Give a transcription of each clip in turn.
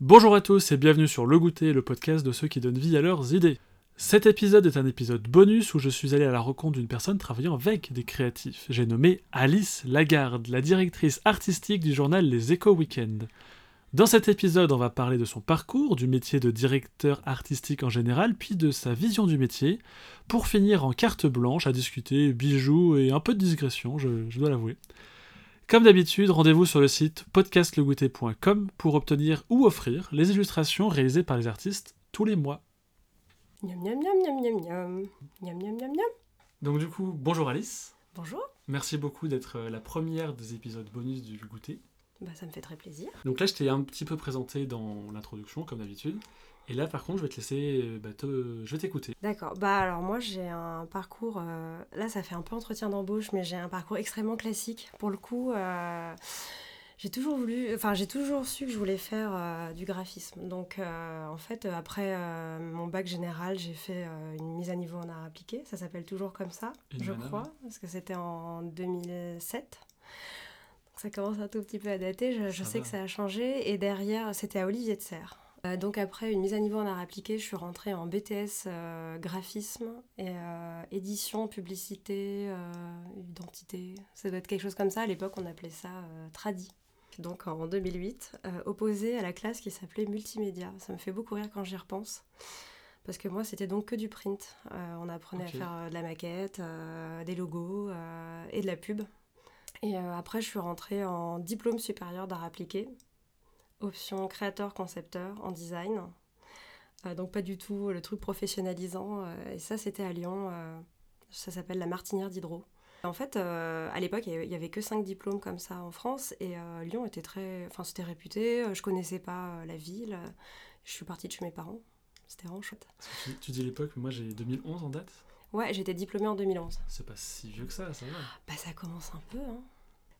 Bonjour à tous et bienvenue sur Le Goûter, le podcast de ceux qui donnent vie à leurs idées. Cet épisode est un épisode bonus où je suis allé à la rencontre d'une personne travaillant avec des créatifs. J'ai nommé Alice Lagarde, la directrice artistique du journal Les Échos Weekend. Dans cet épisode, on va parler de son parcours, du métier de directeur artistique en général, puis de sa vision du métier, pour finir en carte blanche à discuter bijoux et un peu de digression, je, je dois l'avouer. Comme d'habitude, rendez-vous sur le site podcastlegouté.com pour obtenir ou offrir les illustrations réalisées par les artistes tous les mois. Miam miam miam miam miam miam. Miam miam miam miam. Donc du coup, bonjour Alice. Bonjour. Merci beaucoup d'être euh, la première des épisodes bonus du goûter. Bah ça me fait très plaisir. Donc là, je t'ai un petit peu présenté dans l'introduction, comme d'habitude. Et là, par contre, je vais te laisser... euh, bah, te- Je vais t'écouter. D'accord. Bah alors moi j'ai un parcours. euh, Là ça fait un peu entretien d'embauche, mais j'ai un parcours extrêmement classique. Pour le coup, euh, j'ai toujours voulu. Enfin j'ai toujours su que je voulais faire euh, du graphisme. Donc en fait après mon bac général, j'ai fait une mise à niveau en art appliqué. Ça s'appelle toujours comme ça, Une je crois, parce que c'était en 2007. Donc ça commence un tout petit peu à dater. Je, sais va. que ça a changé. Et derrière, c'était à Olivier de Serres. Euh, donc après une mise à niveau en art appliqué, je suis rentrée en BTS euh, graphisme et euh, édition, publicité, identité. Ça doit être quelque chose comme ça. À l'époque, on appelait ça tradi. Donc en 2008, euh, opposé à la classe qui s'appelait multimédia. Ça me fait beaucoup rire quand j'y repense. Parce que moi, c'était donc que du print. On apprenait à faire de la maquette, des logos et de la pub. Et après, je suis rentrée en diplôme supérieur d'art appliqué, option créateur-concepteur en design. Euh, donc pas du tout le truc professionnalisant. euh, et ça, c'était à Lyon. euh, ça s'appelle la Martinière d'Hydro. En fait, à l'époque, il y avait- que cinq diplômes comme ça en France. Et Lyon était très... Enfin, c'était réputé. Je connaissais pas la ville. Je suis partie de chez mes parents. C'était vraiment chouette. Tu, tu dis l'époque, mais moi j'ai 2011 en date. Ouais, j'étais diplômée en 2011. C'est pas si vieux que ça, ça va. Bah ça commence un peu, hein.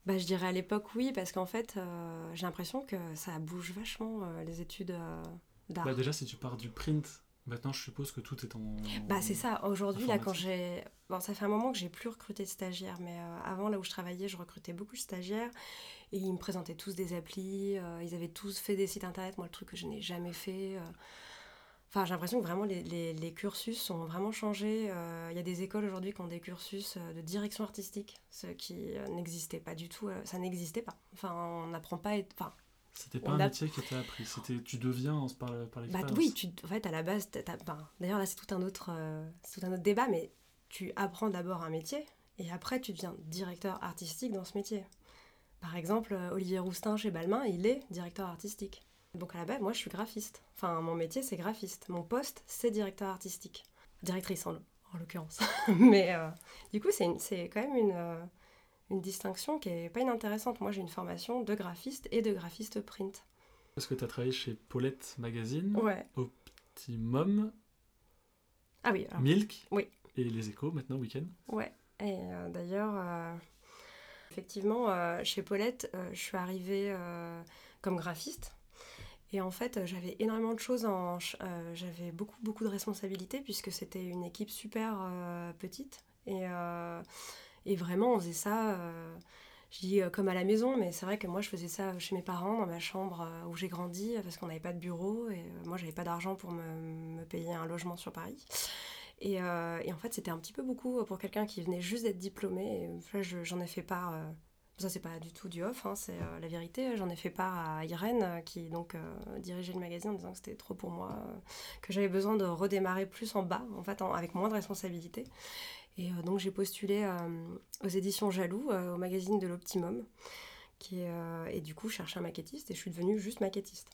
Bah je dirais à l'époque oui, parce qu'en fait euh, j'ai l'impression que ça bouge vachement euh, les études euh, d'art. Bah déjà, si tu pars du print, maintenant je suppose que tout est en... Bah c'est ça, aujourd'hui là quand j'ai... Bon ça fait un moment que j'ai plus recruté de stagiaires, mais avant là où je travaillais je recrutais beaucoup de stagiaires et ils me présentaient tous des applis, ils avaient tous fait des sites internet, moi le truc que je n'ai jamais fait... Enfin j'ai l'impression que vraiment les, les- les cursus ont vraiment changé. Euh, Il y a des écoles aujourd'hui qui ont des cursus euh, de direction artistique, ce qui euh, n'existait pas du tout, ça n'existait pas. Enfin on n'apprend pas... à être- Enfin C'était pas on un a- métier qui était appris, c'était tu deviens en- par, par Bah l'expérience. oui, tu, en fait, à la base, ben, d'ailleurs là c'est tout un autre, euh, c'est tout un autre débat, mais tu apprends d'abord un métier et après tu deviens directeur artistique dans ce métier. Par exemple, Olivier Roustin chez Balmain, il est directeur artistique. Donc à la base, moi je suis graphiste. Enfin, mon métier c'est graphiste. Mon poste c'est directeur artistique. Directrice en, en l'occurrence. mais euh, du coup, c'est quand même une, euh, une distinction qui est pas inintéressante. Moi j'ai une formation de graphiste et de graphiste print. Parce que tu as travaillé chez Paulette Magazine, Ouais. Optimum, Ah oui, alors, Milk Oui. et Les Échos, maintenant Week-end. Ouais, et euh, d'ailleurs, euh, effectivement, euh, chez Paulette, je suis arrivée comme graphiste. Et en fait, euh, j'avais énormément de choses en. euh, j'avais beaucoup, beaucoup de responsabilités puisque c'était une équipe super euh, petite. Et, et vraiment, on faisait ça. je dis comme à la maison, mais c'est vrai que moi je faisais ça chez mes parents, dans ma chambre où j'ai grandi, parce qu'on n'avait pas de bureau et moi j'avais pas d'argent pour me, payer un logement sur Paris. Et, et en fait, c'était un petit peu beaucoup pour quelqu'un qui venait juste d'être diplômé. Et là, je- j'en ai fait part. Ça, c'est pas du tout du off, hein, c'est euh, la vérité. J'en ai fait part à Irène, euh, qui donc euh, dirigeait le magazine en disant que c'était trop pour moi, que j'avais besoin de redémarrer plus en bas, en fait, avec moins de responsabilités. Et donc, j'ai postulé aux éditions Jaloux, au magazine de l'Optimum. Qui et du coup, je cherchais un maquettiste et je suis devenue juste maquettiste.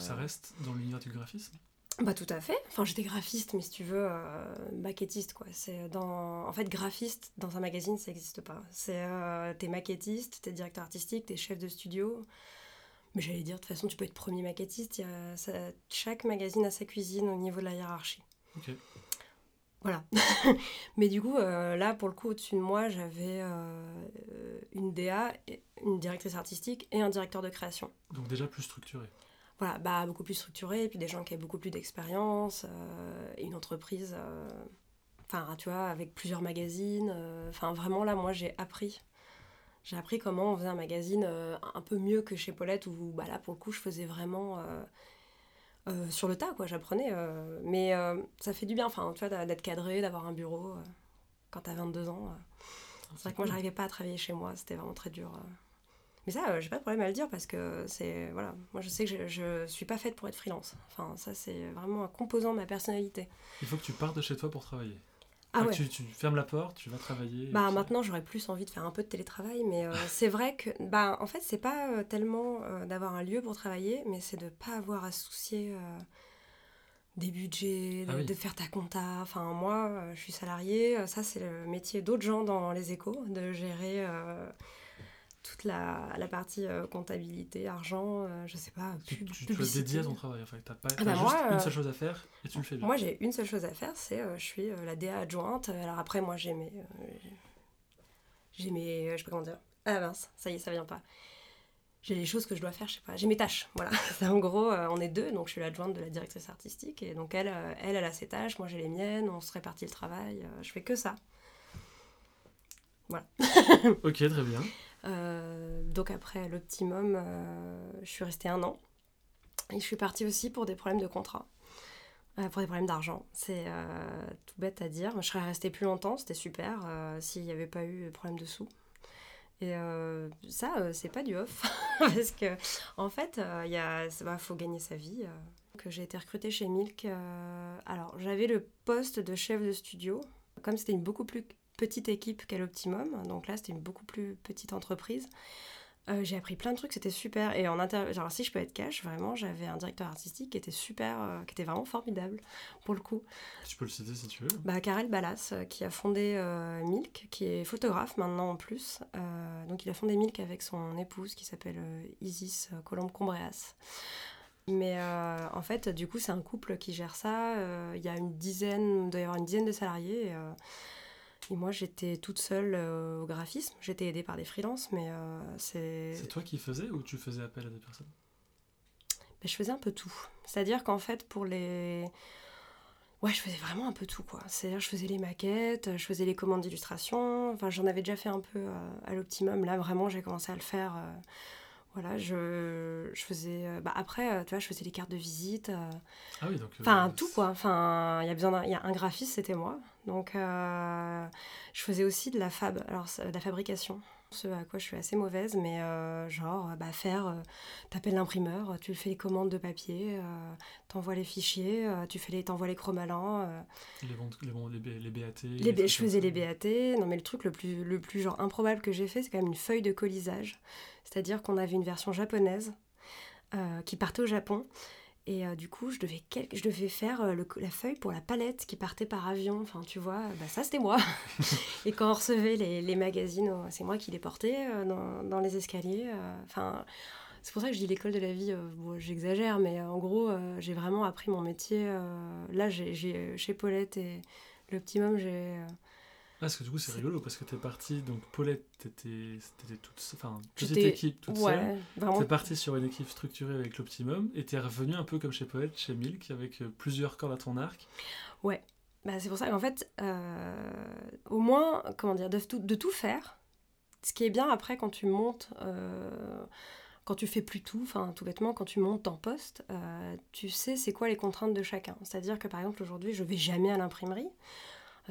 Ça reste dans l'univers du graphisme? Bah tout à fait. Enfin, j'étais graphiste, mais si tu veux, euh, maquettiste quoi. C'est dans, en fait, graphiste dans un magazine, ça n'existe pas. C'est, euh, t'es maquettiste, t'es directeur artistique, t'es chef de studio. Mais j'allais dire, de toute façon, tu peux être premier maquettiste. Il y a, ça- chaque magazine a sa cuisine au niveau de la hiérarchie. Ok. Voilà. mais du coup, euh, là, pour le coup, au-dessus de moi, j'avais euh, une DA, une directrice artistique et un directeur de création. Donc déjà plus structuré. Voilà, bah, beaucoup plus structuré, et puis des gens qui avaient beaucoup plus d'expérience, euh, et une entreprise, euh, enfin, tu vois, avec plusieurs magazines. euh, Enfin, vraiment, là, moi, j'ai appris J'ai appris comment on faisait un magazine un peu mieux que chez Paulette, où bah, là, pour le coup, je faisais vraiment sur le tas, quoi. J'apprenais. mais ça fait du bien, enfin, tu vois, d'être cadré, d'avoir un bureau quand t'as 22 ans. C'est vrai que moi, j'arrivais pas à travailler chez moi, c'était vraiment très dur. Mais ça, euh, j'ai pas de problème à le dire parce que c'est. Voilà, moi je sais que je, je suis pas faite pour être freelance. Enfin, ça, c'est vraiment un composant de ma personnalité. Il faut que tu partes de chez toi pour travailler. Ah ouais. tu, tu, fermes la porte, tu vas travailler. Bah maintenant j'aurais plus envie de faire un peu de télétravail, mais euh, c'est vrai que bah en fait c'est pas euh, tellement d'avoir un lieu pour travailler, mais c'est de pas avoir à soucier des budgets, de, ah de, faire ta compta. Enfin moi je suis salariée, ça c'est le métier d'autres gens dans les échos, de gérer toute la, la partie euh, comptabilité, argent, euh, je sais pas, pub, tu, tu, tu dédié à ton travail, en fait. T'as pas ah bah juste une seule chose à faire et tu le fais bien. Moi, j'ai une seule chose à faire, c'est euh, je suis la DA adjointe. Alors après, moi, j'ai mes... j'ai mes... je sais pas comment dire. Ah mince, ça y est, ça vient pas. J'ai les choses que je dois faire, je sais pas. J'ai mes tâches, voilà. en gros, on est deux, donc je suis l'adjointe de la directrice artistique. Et donc elle, elle, elle a ses tâches, moi j'ai les miennes, on se répartit le travail. je fais que ça. Voilà. ok, très bien. Euh, donc après l'Optimum, euh, je suis restée un an. Et je suis partie aussi pour des problèmes de contrat. Euh, pour des problèmes d'argent. C'est tout bête à dire. Je serais restée plus longtemps, c'était super, s'il n'y avait pas eu de problème de sous. Et ça, c'est pas du off. parce que, en fait, il bah, faut gagner sa vie. que j'ai été recrutée chez Milk. alors, j'avais le poste de chef de studio. Comme c'était une beaucoup plus petite équipe qu'à l'Optimum. Donc là, c'était une beaucoup plus petite entreprise. Euh, j'ai appris plein de trucs, c'était super. Et en inter... genre, si je peux être cash, vraiment, j'avais un directeur artistique qui était super, euh, qui était vraiment formidable pour le coup. Tu peux le citer si tu veux. Bah, Karel Ballas, euh, qui a fondé Milk, qui est photographe maintenant en plus. donc il a fondé Milk avec son épouse qui s'appelle Isis Colombe-Combreas. Mais en fait, du coup, c'est un couple qui gère ça. Il y a une dizaine, il doit y avoir une dizaine de salariés. Et, et moi, j'étais toute seule euh, au graphisme. J'étais aidée par des freelances, mais euh, c'est... C'est toi qui faisais ou tu faisais appel à des personnes? Ben, Je faisais un peu tout. C'est-à-dire qu'en fait, pour les... Ouais, je faisais vraiment un peu tout, quoi. C'est-à-dire, je faisais les maquettes, je faisais les commandes d'illustration. Enfin, j'en avais déjà fait un peu euh, à l'optimum. Là, vraiment, j'ai commencé à le faire voilà, je, je faisais. Euh, bah après, euh, tu vois, je faisais les cartes de visite. Euh, ah oui, donc. Enfin, tout quoi. Enfin, il y a besoin Il y a un graphiste, c'était moi. Donc, je faisais aussi de la fab, alors de la fabrication. Ce à quoi je suis assez mauvaise, mais genre, bah, faire. T'appelles l'imprimeur, tu fais les commandes de papier, t'envoies les fichiers, tu fais les, t'envoies les chromalents. les, les, les, BAT. Les, je faisais les BAT. Non, mais le truc le plus, le plus genre improbable que j'ai fait, c'est quand même une feuille de colisage. C'est-à-dire qu'on avait une version japonaise euh, qui partait au Japon. Et euh, du coup, je devais, je devais faire euh, la feuille pour la palette qui partait par avion. Enfin, tu vois, bah, ça c'était moi. et quand on recevait les, magazines, oh, c'est moi qui les portais dans, les escaliers. Enfin, c'est pour ça que je dis l'école de la vie. j'exagère, mais en gros, j'ai vraiment appris mon métier. là, j'ai, chez Paulette et l'Optimum, j'ai parce que du coup, c'est rigolo parce que t'es parti, donc Paulette, t'étais toute, enfin, petite équipe toute seule. T'es parti sur une équipe structurée avec l'Optimum et t'es revenu un peu comme chez Paulette, chez Milk, avec euh, plusieurs cordes à ton arc. Ouais, bah, c'est pour ça qu'en fait, euh, au moins, comment dire, de tout, de tout faire. Ce qui est bien après quand tu montes. Euh, quand tu fais plus tout, enfin tout bêtement, quand tu montes en poste, tu sais c'est quoi les contraintes de chacun. C'est-à-dire que par exemple aujourd'hui, je vais jamais à l'imprimerie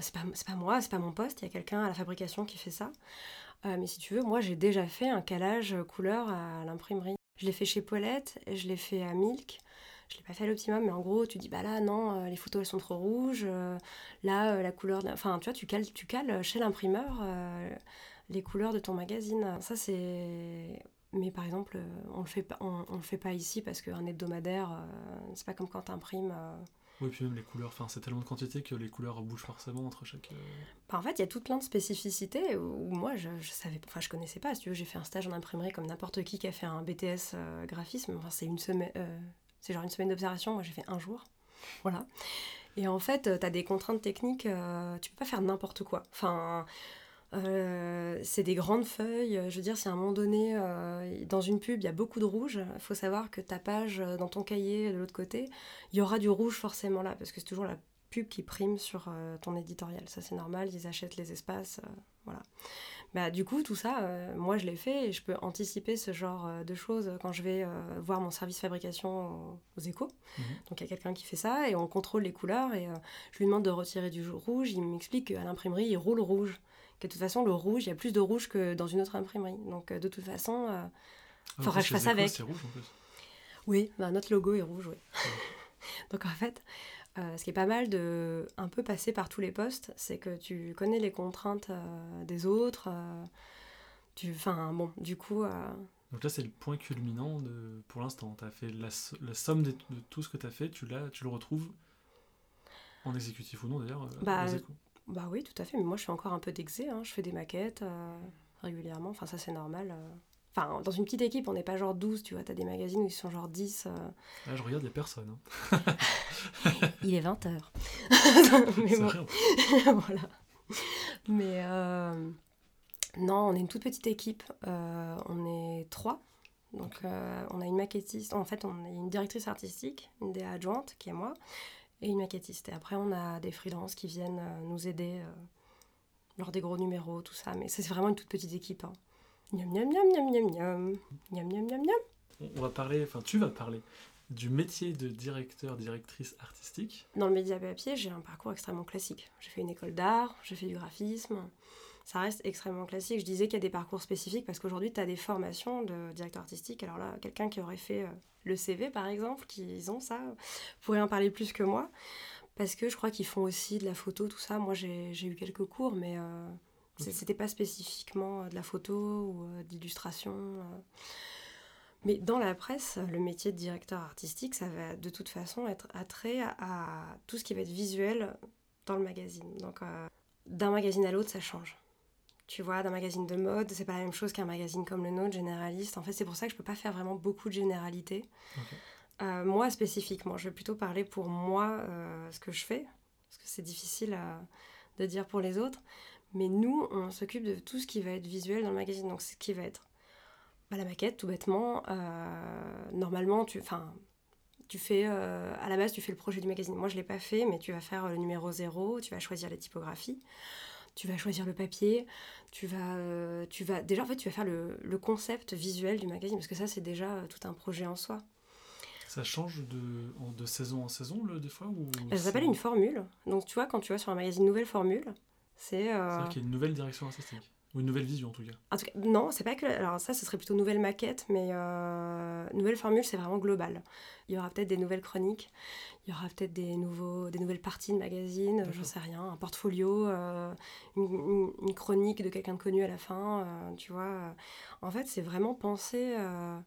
c'est pas, pas moi, c'est pas mon poste, il y a quelqu'un à la fabrication qui fait ça. Euh, mais si tu veux, moi j'ai déjà fait un calage couleur à l'imprimerie. Je l'ai fait chez Paulette, je l'ai fait à Milk. Je l'ai pas fait à l'optimum, mais en gros, tu dis bah là non, euh, les photos elles sont trop rouges. Euh, là, la couleur, enfin tu vois, tu cales, tu cales chez l'imprimeur les couleurs de ton magazine. Ça c'est mais par exemple, on le fait pas, on, le fait pas ici parce qu'un hebdomadaire, c'est pas comme quand tu imprimes oui, puis même les couleurs, enfin, c'est tellement de quantité que les couleurs bougent forcément entre chaque. Euh, bah, en fait, il y a tout plein de spécificités où, moi, je, je, savais, enfin, je connaissais pas. Si tu veux, j'ai fait un stage en imprimerie comme n'importe qui qui a fait un BTS euh, graphisme. Enfin, c'est une semaine, euh, c'est genre une semaine d'observation. Moi, j'ai fait un jour. Voilà. Et en fait, tu as des contraintes techniques. tu peux pas faire n'importe quoi. Enfin. Euh, c'est des grandes feuilles. Je veux dire, si à un moment donné, euh, dans une pub, il y a beaucoup de rouge, il faut savoir que ta page, euh, dans ton cahier, de l'autre côté, il y aura du rouge forcément là, parce que c'est toujours la pub qui prime sur euh, ton éditorial. Ça, c'est normal, ils achètent les espaces, voilà. Bah, du coup, tout ça, moi, je l'ai fait et je peux anticiper ce genre de choses quand je vais voir mon service fabrication aux, échos. Mhm. Donc, il y a quelqu'un qui fait ça et on contrôle les couleurs et je lui demande de retirer du rouge. Il m'explique qu'à l'imprimerie, il roule rouge. De toute façon, le rouge, il y a plus de rouge que dans une autre imprimerie. Donc, de toute façon, il faudra que je fasse avec. C'est rouge en plus. Oui, bah, notre logo est rouge, oui. Donc en fait, euh, ce qui est pas mal de un peu passer par tous les postes, c'est que tu connais les contraintes euh, des autres. Euh, tu, enfin bon, du coup. Donc là, c'est le point culminant de, pour l'instant. Tu as fait la, la somme de, tout ce que tu as fait, tu, tu le retrouves en exécutif ou non d'ailleurs bah, bah oui, tout à fait. Mais moi, je fais encore un peu d'exé. Hein. Je fais des maquettes régulièrement. Enfin, ça, c'est normal. Enfin, dans une petite équipe, on n'est pas genre 12, tu vois. T'as des magazines où ils sont genre 10. Euh... Là, je regarde, il n'y a personne. Hein. il est 20h. Mais bon. voilà. Mais euh... non, on est une toute petite équipe. Euh, on est trois. Donc, euh, on a une maquettiste. En fait, on a une directrice artistique, une DA adjointe, qui est moi, et une maquettiste. Et après, on a des freelances qui viennent euh, nous aider lors des gros numéros, tout ça. Mais c'est vraiment une toute petite équipe. Hein. Miam, miam, miam, miam, miam, miam. Miam, miam, miam, miam. On va parler, enfin tu vas parler du métier de directeur, directrice artistique. Dans le média papier, j'ai un parcours extrêmement classique. J'ai fait une école d'art, j'ai fait du graphisme. Ça reste extrêmement classique. Je disais qu'il y a des parcours spécifiques parce qu'aujourd'hui, tu as des formations de directeur artistique. Alors là, quelqu'un qui aurait fait euh, le CV, par exemple, qui ont ça, pourrait en parler plus que moi. Parce que je crois qu'ils font aussi de la photo, tout ça. Moi, j'ai eu quelques cours, mais euh, c'était pas spécifiquement euh, de la photo ou euh, d'illustration. Mais dans la presse, le métier de directeur artistique, ça va de toute façon être attrait à, tout ce qui va être visuel dans le magazine. Donc d'un magazine à l'autre, ça change. Tu vois, d'un magazine de mode, c'est pas la même chose qu'un magazine comme le nôtre, généraliste. En fait, c'est pour ça que je peux pas faire vraiment beaucoup de généralité. moi, spécifiquement, je vais plutôt parler pour moi ce que je fais, parce que c'est difficile de dire pour les autres. Mais nous, on s'occupe de tout ce qui va être visuel dans le magazine. Donc, ce qui va être bah, la maquette, tout bêtement. Euh, normalement, tu, tu fais, euh, à la base, tu fais le projet du magazine. Moi, je ne l'ai pas fait, mais tu vas faire le numéro 0, tu vas choisir la typographie, tu vas choisir le papier, tu vas, euh, tu vas déjà, en fait, tu vas faire le, le, concept visuel du magazine, parce que ça, c'est déjà tout un projet en soi. Ça change de, de saison en saison, le, des fois ou Ça s'appelle une formule. Donc, tu vois, quand tu vas sur un magazine Nouvelle Formule, c'est. Euh... qu'il y a une nouvelle direction artistique. Ou une nouvelle vision en tout cas. En tout cas, non, c'est pas que. Alors ça, ce serait plutôt nouvelle maquette, mais euh... nouvelle formule, c'est vraiment global. Il y aura peut-être des nouvelles chroniques, il y aura peut-être des, nouveaux... des nouvelles parties de magazine, j'en sais rien, un portfolio, euh, une, une, chronique de quelqu'un de connu à la fin, euh, tu vois. En fait, c'est vraiment penser euh,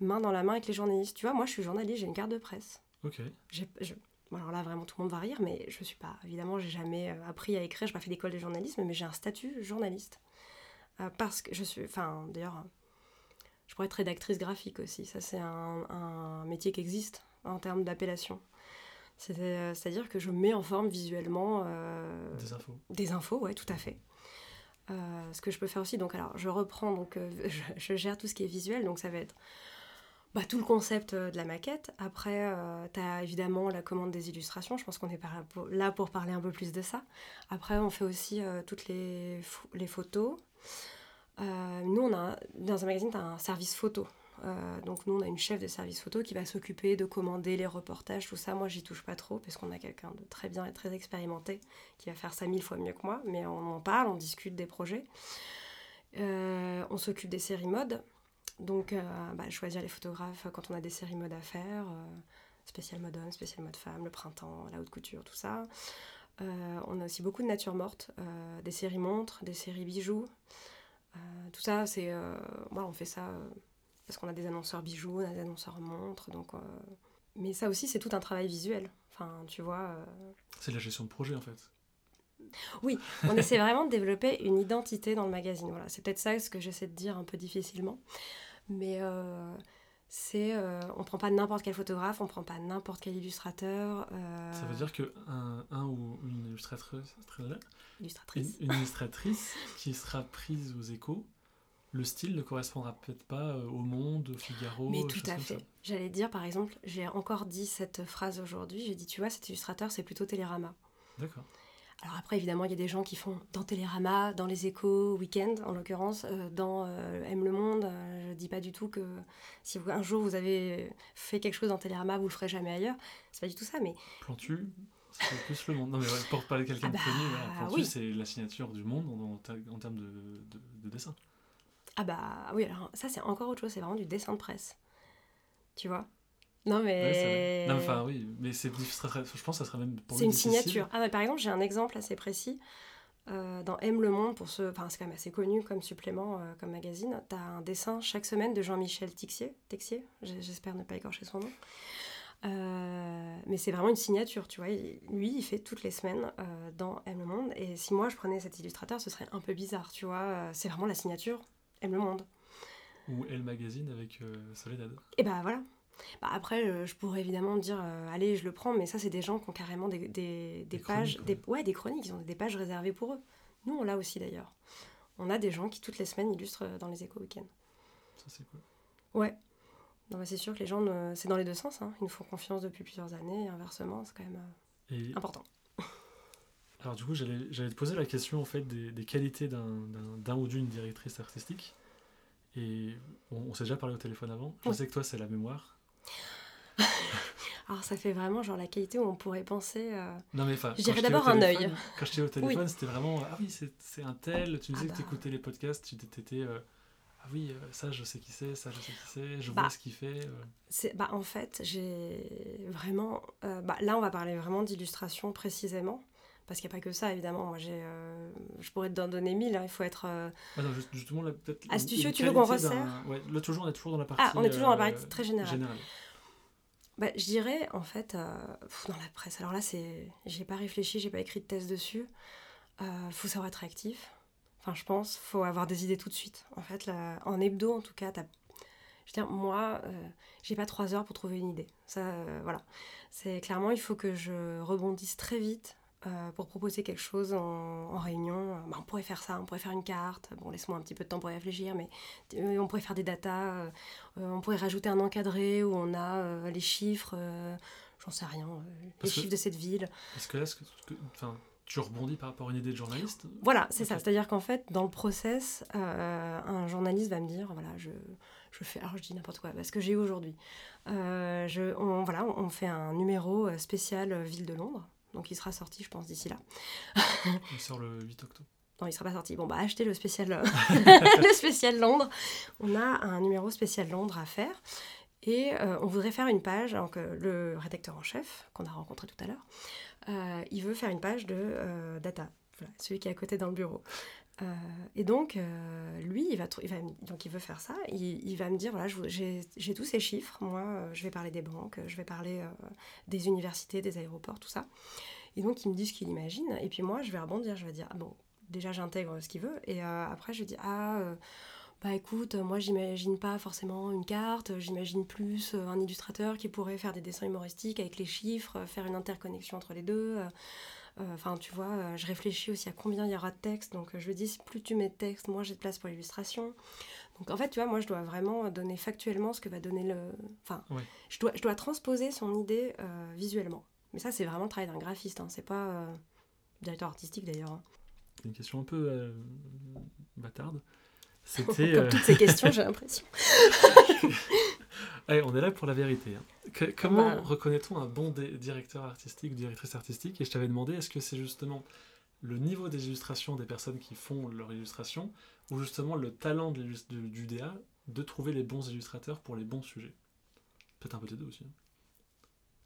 main dans la main avec les journalistes. Tu vois, moi, je suis journaliste, j'ai une carte de presse. Ok. Je, alors là, vraiment, tout le monde va rire, mais je suis pas. Évidemment, j'ai jamais euh, appris à écrire, je n'ai pas fait d'école de journalisme, mais j'ai un statut journaliste. Euh, parce que je suis. Enfin, d'ailleurs, je pourrais être rédactrice graphique aussi. Ça, c'est un, métier qui existe en termes d'appellation. Euh, c'est-à-dire que je mets en forme visuellement. des infos. Des infos, ouais, tout à fait. ce que je peux faire aussi, donc alors je reprends, donc je, je, gère tout ce qui est visuel, donc ça va être bah, tout le concept euh, de la maquette. Après, euh, tu as évidemment la commande des illustrations. Je pense qu'on est là pour parler un peu plus de ça. Après, on fait aussi euh, toutes les, les photos. Nous, on a, dans un magazine, tu as un service photo. donc nous, on a une chef de service photo qui va s'occuper de commander les reportages, tout ça. Moi, j'y touche pas trop parce qu'on a quelqu'un de très bien et très expérimenté qui va faire ça mille fois mieux que moi. Mais on en parle, on discute des projets. on s'occupe des séries mode. Donc, euh, bah, choisir les photographes quand on a des séries mode à faire, euh, spécial mode homme, spécial mode femme, le printemps, la haute couture, tout ça. Euh, on a aussi beaucoup de nature morte, des séries montres, des séries bijoux. tout ça, c'est. on fait ça parce qu'on a des annonceurs bijoux, on a des annonceurs montres. Donc, Mais ça aussi, c'est tout un travail visuel. Enfin, tu vois. C'est la gestion de projet en fait. Oui, on essaie vraiment de développer une identité dans le magazine. Voilà, c'est peut-être ça ce que j'essaie de dire un peu difficilement. Mais euh, c'est, euh, on prend pas n'importe quel photographe, on prend pas n'importe quel illustrateur. Euh. Ça veut dire que un, un ou une illustratrice, illustratrice. Une, illustratrice qui sera prise aux échos le style ne correspondra peut-être pas euh, au Monde, au Figaro. Mais tout à fait. J'allais dire, par exemple, j'ai encore dit cette phrase aujourd'hui. J'ai dit, tu vois, cet illustrateur, c'est plutôt Télérama. D'accord. Alors après, évidemment, il y a des gens qui font dans Télérama, dans les échos, Weekend, en l'occurrence, euh, dans euh, Aime le Monde. Euh, je dis pas du tout que si vous- un jour vous avez fait quelque chose dans Télérama, vous le ferez jamais ailleurs. C'est pas du tout ça, mais Plantu, c'est plus le Monde. Non, mais ouais, pour parler de quelqu'un Ah de bah, connu, voilà, Plantu, oui. c'est la signature du Monde en, en ter- en termes de, de- de dessin. ah bah oui, alors ça c'est encore autre chose, c'est vraiment du dessin de presse. Tu vois? Non mais. Ouais, enfin, oui, mais c'est. Je pense que ça serait même pour C'est une difficile. signature. Ah, bah, par exemple, j'ai un exemple assez précis. Euh, dans Aime le Monde, pour ce, enfin, c'est quand même assez connu comme supplément, euh, comme magazine, tu as un dessin chaque semaine de Jean-Michel Tixier, Texier, j'- j'espère ne pas écorcher son nom. Euh, mais c'est vraiment une signature, tu vois. Il- Lui, il fait toutes les semaines euh, dans Aime le Monde. Et si moi je prenais cet illustrateur, ce serait un peu bizarre, tu vois. C'est vraiment la signature Aime le Monde. Ou Elle Magazine avec euh, Soledad. Et bah voilà. Bah après, euh, je pourrais évidemment dire, euh, allez, je le prends, mais ça, c'est des gens qui ont carrément des, des, des Des pages, des, ouais, des chroniques, ils ont des pages réservées pour eux. Nous, on l'a aussi d'ailleurs. On a des gens qui, toutes les semaines, illustrent euh, dans les éco week Ça, c'est cool. Ouais. Non, c'est sûr que les gens, ne- c'est dans les deux sens. Hein. Ils nous font confiance depuis plusieurs années, et inversement, c'est quand même euh, Et important. alors, du coup, j'allais te poser la question en fait des, qualités d'un- ou d'une directrice artistique. Et on, on s'est déjà parlé au téléphone avant. Je sais que toi, c'est la mémoire. Alors, ça fait vraiment genre la qualité où on pourrait penser. euh, Non, mais enfin. Je dirais d'abord un œil. Quand j'étais au téléphone, c'était vraiment Ah oui, c'est un tel. Tu me Ah disais que bah. tu écoutais les podcasts, tu t'étais. euh, ah oui, euh, ça, je sais qui c'est, ça, je sais qui c'est, je Bah. vois ce qu'il fait. C'est, bah, en fait, j'ai vraiment. bah, là, on va parler vraiment d'illustration précisément. Parce qu'il n'y a pas que ça, évidemment. Moi, j'ai, euh, je pourrais t'en donner mille. hein, Il faut être. euh, Ah juste- justement, là, Astucieux, tu veux qu'on resserre? Ouais, là, toujours, on est toujours dans la partie. Ah, on est toujours dans la euh, partie très générale. générale. Bah, je dirais, en fait, euh, pff, dans la presse. Alors là, c'est, j'ai pas réfléchi, j'ai pas écrit de thèse dessus. Euh, faut savoir être réactif. Enfin, je pense, faut avoir des idées tout de suite. En fait, là, en hebdo, en tout cas, t'as... Je veux dire, moi, euh, j'ai pas trois heures pour trouver une idée. Ça, euh, voilà. C'est clairement, il faut que je rebondisse très vite euh, pour proposer quelque chose en, en réunion. Euh, bah, on pourrait faire ça, on pourrait faire une carte. Bon, laisse-moi un petit peu de temps pour y réfléchir, mais euh, on pourrait faire des datas. euh, on pourrait rajouter un encadré où on a les chiffres, j'en sais rien, les que- chiffres de cette ville. Parce que là, ce que- enfin, tu rebondis par rapport à une idée de journaliste? Voilà, c'est ça. C'est-à-dire qu'en fait, dans le process, euh, un journaliste va me dire, voilà, je, je fais, alors je dis n'importe quoi, parce que j'ai eu aujourd'hui. Euh, je, on, voilà, on fait un numéro spécial Ville de Londres. Donc il sera sorti, je pense, d'ici là. Il sort le 8 octobre. Non, il sera pas sorti. Bon, bah, achetez le spécial, euh, le spécial Londres. On a un numéro spécial Londres à faire. Et euh, on voudrait faire une page. Donc, euh, le rédacteur en chef, qu'on a rencontré tout à l'heure, euh, il veut faire une page de euh, data. Voilà, celui qui est à côté dans le bureau. Euh, et donc, euh, lui, il, va il va donc il veut faire ça. Il, va me dire voilà, j'ai tous ces chiffres. Moi, euh, je vais parler des banques, je vais parler des universités, des aéroports, tout ça. Et donc, il me dit ce qu'il imagine. Et puis, moi, je vais rebondir. Je vais dire ah bon, déjà j'intègre ce qu'il veut et après je dis ah bah écoute moi j'imagine pas forcément une carte j'imagine plus un illustrateur qui pourrait faire des dessins humoristiques avec les chiffres faire une interconnexion entre les deux enfin tu vois euh, je réfléchis aussi à combien il y aura de texte donc euh, je dis plus tu mets de texte moins j'ai de place pour l'illustration donc en fait tu vois moi je dois vraiment donner factuellement ce que va donner le enfin Ouais. je dois je dois transposer son idée euh, visuellement mais ça c'est vraiment le travail d'un graphiste hein. c'est pas euh, directeur artistique d'ailleurs hein. Une question un peu euh, bâtarde. C'était. Comme euh, toutes ces questions, j'ai l'impression. Allez, on est là pour la vérité. hein. Que- comment Bah. reconnaît-on un bon directeur artistique ou directrice artistique? Et je t'avais demandé, est-ce que c'est justement le niveau des illustrations des personnes qui font leur illustration ou justement le talent de du, du DA de trouver les bons illustrateurs pour les bons sujets? Peut-être un peu des deux aussi. hein.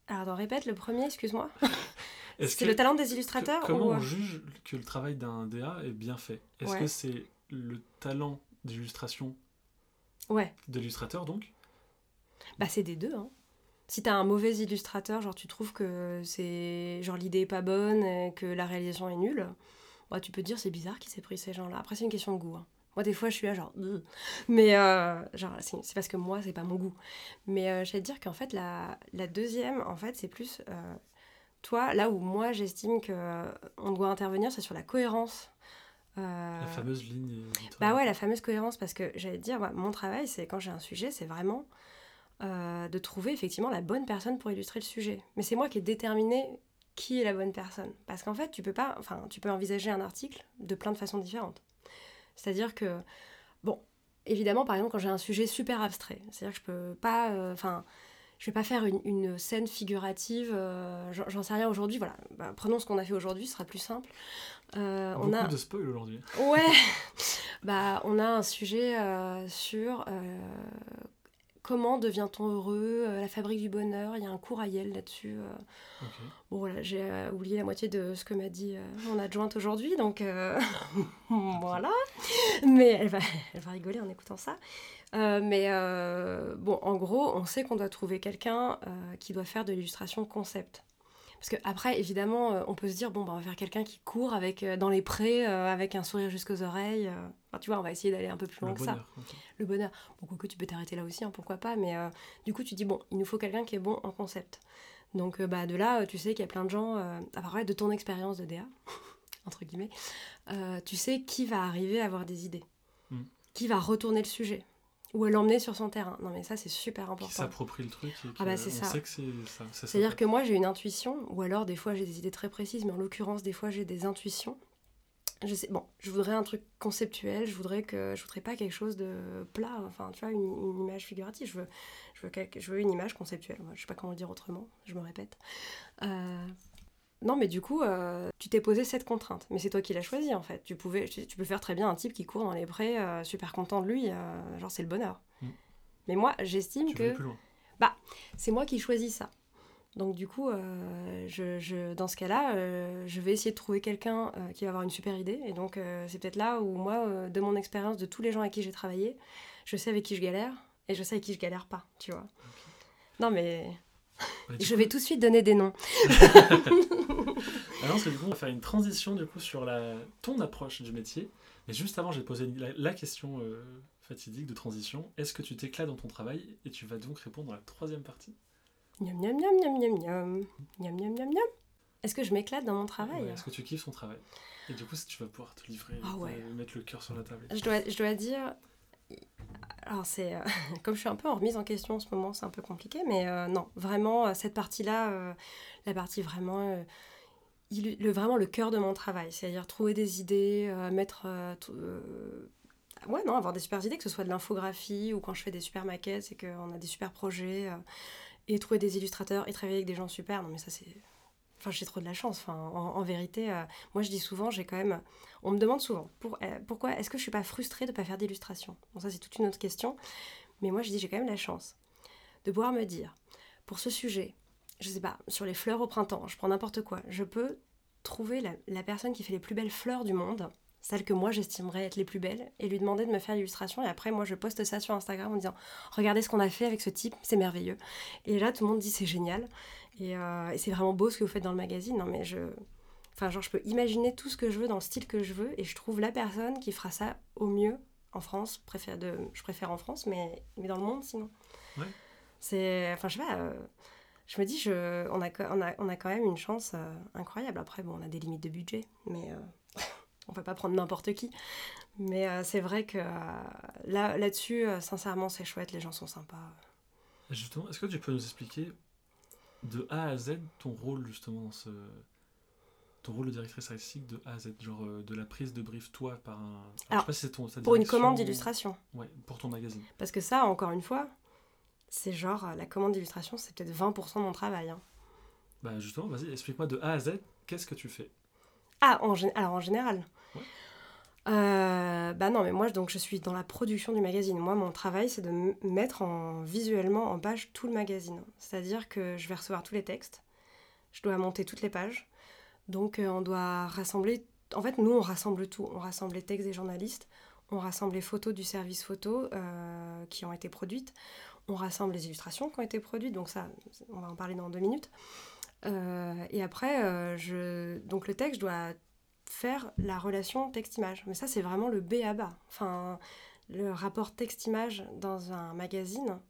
Alors, attends, répète le premier, excuse-moi. C'est que- le talent des que- illustrateurs Comment ou... on juge que le travail d'un DA est bien fait? Est-ce Ouais. que c'est le talent d'illustration Ouais, de l'illustrateur donc? Bah c'est des deux. Hein. Si t'as un mauvais illustrateur, genre tu trouves que c'est genre l'idée est pas bonne, et que la réalisation est nulle, bah, tu peux te dire c'est bizarre qui s'est pris ces gens-là. Après c'est une question de goût. hein. Moi des fois je suis là genre, Ugh. mais euh, genre c'est c'est parce que moi c'est pas mon goût. Mais euh, je vais te dire qu'en fait la, la deuxième en fait c'est plus euh, toi là où moi j'estime que euh, on doit intervenir c'est sur la cohérence La fameuse ligne. Bah ouais, la fameuse cohérence, parce que j'allais te dire, mon travail, c'est quand j'ai un sujet, c'est vraiment de trouver effectivement la bonne personne pour illustrer le sujet. Mais c'est moi qui ai déterminé qui est la bonne personne. Parce qu'en fait, tu peux pas, enfin, tu peux envisager un article de plein de façons différentes. C'est-à-dire que, bon, évidemment, par exemple, quand j'ai un sujet super abstrait, c'est-à-dire que je peux pas, euh, enfin, je vais pas faire une, scène figurative, euh, j'en sais rien aujourd'hui, voilà. Bah, prenons ce qu'on a fait aujourd'hui, ce sera plus simple. Euh, on a de spoil aujourd'hui. Ouais. bah, on a un sujet sur Comment devient-on heureux euh, La fabrique du bonheur, il y a un cours à Yale là-dessus. Euh. Bon voilà, j'ai euh, oublié la moitié de ce que m'a dit mon adjointe aujourd'hui, donc voilà. Mais elle va, elle va rigoler en écoutant ça. mais bon, en gros, on sait qu'on doit trouver quelqu'un qui doit faire de l'illustration concept. Parce qu'après, évidemment, euh, on peut se dire, bon, bah, on va faire quelqu'un qui court avec, euh, dans les prés euh, avec un sourire jusqu'aux oreilles. Enfin, tu vois, on va essayer d'aller un peu plus loin que ça. Le bonheur. Bon, que tu peux t'arrêter là aussi, hein, pourquoi pas. Mais du coup, tu dis, bon, il nous faut quelqu'un qui est bon en concept. Donc, bah, de là, tu sais qu'il y a plein de gens, à part de ton expérience de DA, entre guillemets, tu sais qui va arriver à avoir des idées. Hmm. Qui va retourner le sujet ou à l'emmener sur son terrain. Non, mais ça, c'est super important. Qui s'approprie le truc. Et ah bah, c'est ça. Sait que c'est ça. C'est-à-dire que moi, j'ai une intuition, ou alors des fois, j'ai des idées très précises, mais en l'occurrence, des fois, j'ai des intuitions. Je sais, bon, je voudrais un truc conceptuel, je voudrais que je voudrais pas quelque chose de plat, enfin, tu vois, une, image figurative. Je veux, je veux, je veux une image conceptuelle. je sais pas comment le dire autrement, je me répète. Euh, non, mais du coup, euh, tu t'es posé cette contrainte. Mais c'est toi qui l'as choisi, en fait. Tu, pouvais, tu, peux faire très bien un type qui court dans les prés, euh, super content de lui, euh, genre c'est le bonheur. Mm. Mais moi, j'estime que... Bah, c'est moi qui choisis ça. Donc du coup, je, dans ce cas-là, je vais essayer de trouver quelqu'un qui va avoir une super idée. Et donc, c'est peut-être là où moi, de mon expérience, de tous les gens avec qui j'ai travaillé, je sais avec qui je galère et je sais avec qui je galère pas, tu vois. Non, mais je vais tout de suite donner des noms. Alors, du coup, on va faire une transition du coup sur la, ton approche du métier. Mais juste avant, j'ai posé la, question euh, fatidique de transition. Est-ce que tu t'éclates dans ton travail Et tu vas donc répondre dans la troisième partie? Miam, miam, miam, miam, miam, miam. Miam, miam, miam, miam. Est-ce que je m'éclate dans mon travail? Est-ce que tu kiffes ton travail? Et du coup, si tu vas pouvoir te livrer, ah mettre le cœur sur la table. Je dois, je dois dire, alors c'est euh, comme je suis un peu en remise en question en ce moment, c'est un peu compliqué, mais euh, non, vraiment euh, cette partie-là, la partie vraiment, le, vraiment le cœur de mon travail, c'est-à-dire trouver des idées, mettre, ouais non, avoir des super idées, que ce soit de l'infographie ou quand je fais des super maquettes, c'est qu'on a des super projets et trouver des illustrateurs et travailler avec des gens super. Non mais ça c'est Enfin, j'ai trop de la chance. En, vérité, euh, moi je dis souvent, j'ai quand même. On me demande souvent euh, pourquoi est-ce que je suis pas frustrée de pas faire d'illustration? Bon, ça c'est toute une autre question. Mais moi je dis, j'ai quand même la chance de pouvoir me dire, pour ce sujet, je sais pas, sur les fleurs au printemps, je prends n'importe quoi, je peux trouver la, la, personne qui fait les plus belles fleurs du monde, celles que moi j'estimerais être les plus belles, et lui demander de me faire l'illustration. Et après, moi je poste ça sur Instagram en disant, regardez ce qu'on a fait avec ce type, c'est merveilleux. Et là, tout le monde dit, c'est génial. Euh, et, c'est vraiment beau ce que vous faites dans le magazine. Non, mais je. Enfin, genre, je peux imaginer tout ce que je veux dans le style que je veux et je trouve la personne qui fera ça au mieux en France. Préfère de... Je préfère en France, mais, mais dans le monde sinon. Ouais. C'est. Enfin, je sais pas. Euh, je me dis, je... on, a, on, a, on a quand même une chance euh, incroyable. Après, bon, on a des limites de budget, mais on peut pas prendre n'importe qui. Mais c'est vrai que là, là-dessus, sincèrement, c'est chouette, les gens sont sympas. Justement, est-ce que tu peux nous expliquer de A à Z ton rôle justement dans ce ton rôle de directrice artistique de A à Z, genre euh, de la prise de brief toi par un. Alors, je sais pas si c'est ton, pour une commande d'illustration. Ouais, pour ton magazine. Parce que ça, encore une fois, c'est genre la commande d'illustration, c'est peut-être 20% de mon travail. Hein. Bah justement, vas-y, explique-moi de A à Z, qu'est-ce que tu fais? Ah, en, alors en général. Ouais. Euh, bah non, mais moi, donc, je suis dans la production du magazine. Moi, mon travail, c'est de mettre en, visuellement en page tout le magazine. C'est-à-dire que je vais recevoir tous les textes, je dois monter toutes les pages. Donc, euh, on doit rassembler. En fait, nous, on rassemble tout. On rassemble les textes des journalistes, on rassemble les photos du service photo euh, qui ont été produites, on rassemble les illustrations qui ont été produites. Donc, ça, on va en parler dans deux minutes. et après, je... donc le texte, je dois faire la relation texte-image. Mais ça, c'est vraiment le B à bas. Enfin, le rapport texte-image dans un magazine,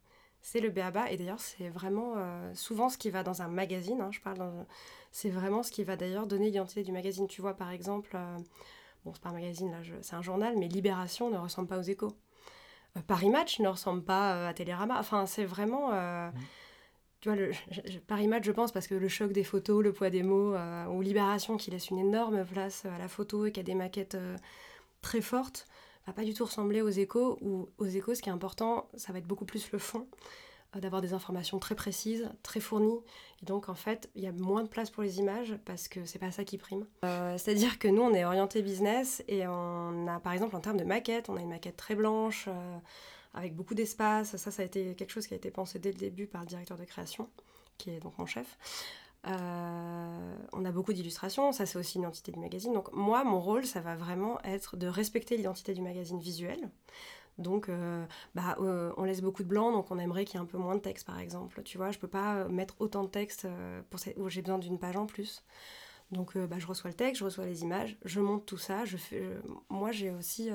c'est le B à bas. Et d'ailleurs, c'est vraiment euh, souvent ce qui va dans un magazine. Hein, je parle C'est vraiment ce qui va d'ailleurs donner l'identité du magazine. Tu vois, par exemple, euh, bon, c'est pas un magazine, là, c'est un journal, mais Libération ne ressemble pas aux échos. Paris Match ne ressemble pas à Télérama. Enfin, c'est vraiment. Mm. Tu vois, le, Match, je pense, parce que le choc des photos, le poids des mots, ou Libération qui laisse une énorme place à la photo et qui a des maquettes très fortes, va pas du tout ressembler aux échos, ou aux échos, ce qui est important, ça va être beaucoup plus le fond. Euh, d'avoir des informations très précises, très fournies. Et donc, en fait, il y a moins de place pour les images parce que c'est pas ça qui prime. Euh, c'est-à-dire que nous, on est orienté business et on a, par exemple, en termes de maquette, on a une maquette très blanche, euh, avec beaucoup d'espace. Ça, ça a été quelque chose qui a été pensé dès le début par le directeur de création, qui est donc mon chef. on a beaucoup d'illustrations, ça c'est aussi une identité du magazine. Donc moi, mon rôle, ça va vraiment être de respecter l'identité du magazine visuel, donc, euh, bah, euh, on laisse beaucoup de blanc, donc on aimerait qu'il y ait un peu moins de texte, par exemple. Tu vois, je peux pas mettre autant de texte euh, pour où j'ai besoin d'une page en plus. Donc, bah, je reçois le texte, je reçois les images, je monte tout ça. Je fais, moi, j'ai aussi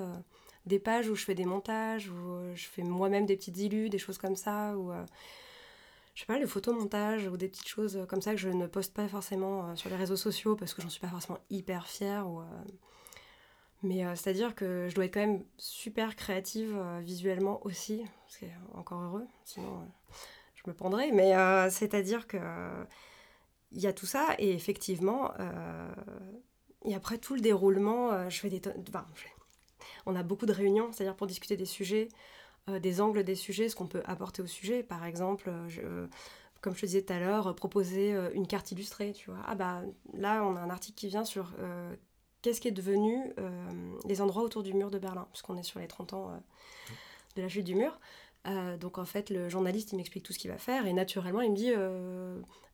des pages où je fais des montages, où je fais moi-même des petites illus, des choses comme ça, ou je sais pas, le photomontage ou des petites choses comme ça que je ne poste pas forcément sur les réseaux sociaux parce que j'en suis pas forcément hyper fière ou mais euh, c'est-à-dire que je dois être quand même super créative euh, visuellement aussi, c'est encore heureux, sinon euh, je me pendrais. Mais c'est-à-dire que il y a tout ça et effectivement, et après tout le déroulement, je fais des, enfin, on a beaucoup de réunions, c'est-à-dire pour discuter des sujets, des angles des sujets, ce qu'on peut apporter au sujet. Par exemple, comme je te disais tout à l'heure, proposer une carte illustrée, tu vois. Ah bah là, on a un article qui vient sur qu'est-ce qui est devenu euh, les endroits autour du mur de Berlin, puisqu'on est sur les 30 ans euh, de la chute du mur. Euh, donc en fait, le journaliste, il m'explique tout ce qu'il va faire et naturellement, il me dit,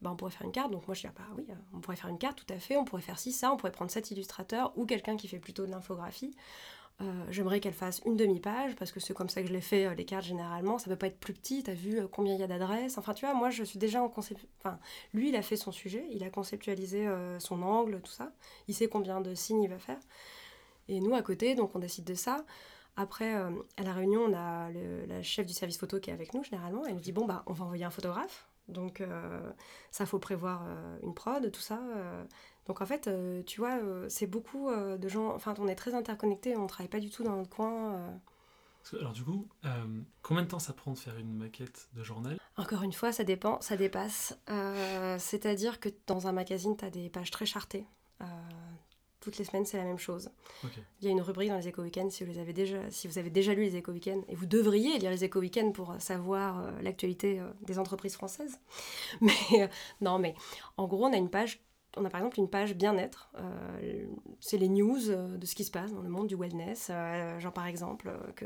bah, on pourrait faire une carte. Donc moi, je dis, ah, bah oui, on pourrait faire une carte, tout à fait, on pourrait faire ci, ça, on pourrait prendre cet illustrateur ou quelqu'un qui fait plutôt de l'infographie. Euh, j'aimerais qu'elle fasse une demi-page parce que c'est comme ça que je l'ai fait euh, les cartes généralement. Ça peut pas être plus petit. T'as vu euh, combien il y a d'adresses. Enfin, tu vois, moi je suis déjà en concept. Enfin, lui il a fait son sujet, il a conceptualisé son angle, tout ça. Il sait combien de signes il va faire. Et nous à côté, donc on décide de ça. Après, à la réunion, on a la chef du service photo qui est avec nous généralement. Elle nous dit bon bah on va envoyer un photographe. Donc ça faut prévoir une prod, tout ça. Donc en fait, euh, tu vois, euh, c'est beaucoup euh, de gens. Enfin, on est très interconnectés, on travaille pas du tout dans notre coin. Alors du coup, combien de temps ça prend de faire une maquette de journal? Encore une fois, ça dépend, ça dépasse. C'est-à-dire que dans un magazine, tu as des pages très chartées. toutes les semaines, c'est la même chose. Il y a une rubrique dans les éco weekends si vous les avez déjà, si vous avez déjà lu les éco weekends et vous devriez lire les éco weekends pour savoir l'actualité des entreprises françaises. Mais non, mais en gros, on a une page on a par exemple une page bien-être. Euh, c'est les news euh, de ce qui se passe dans le monde du wellness. Euh, genre par exemple que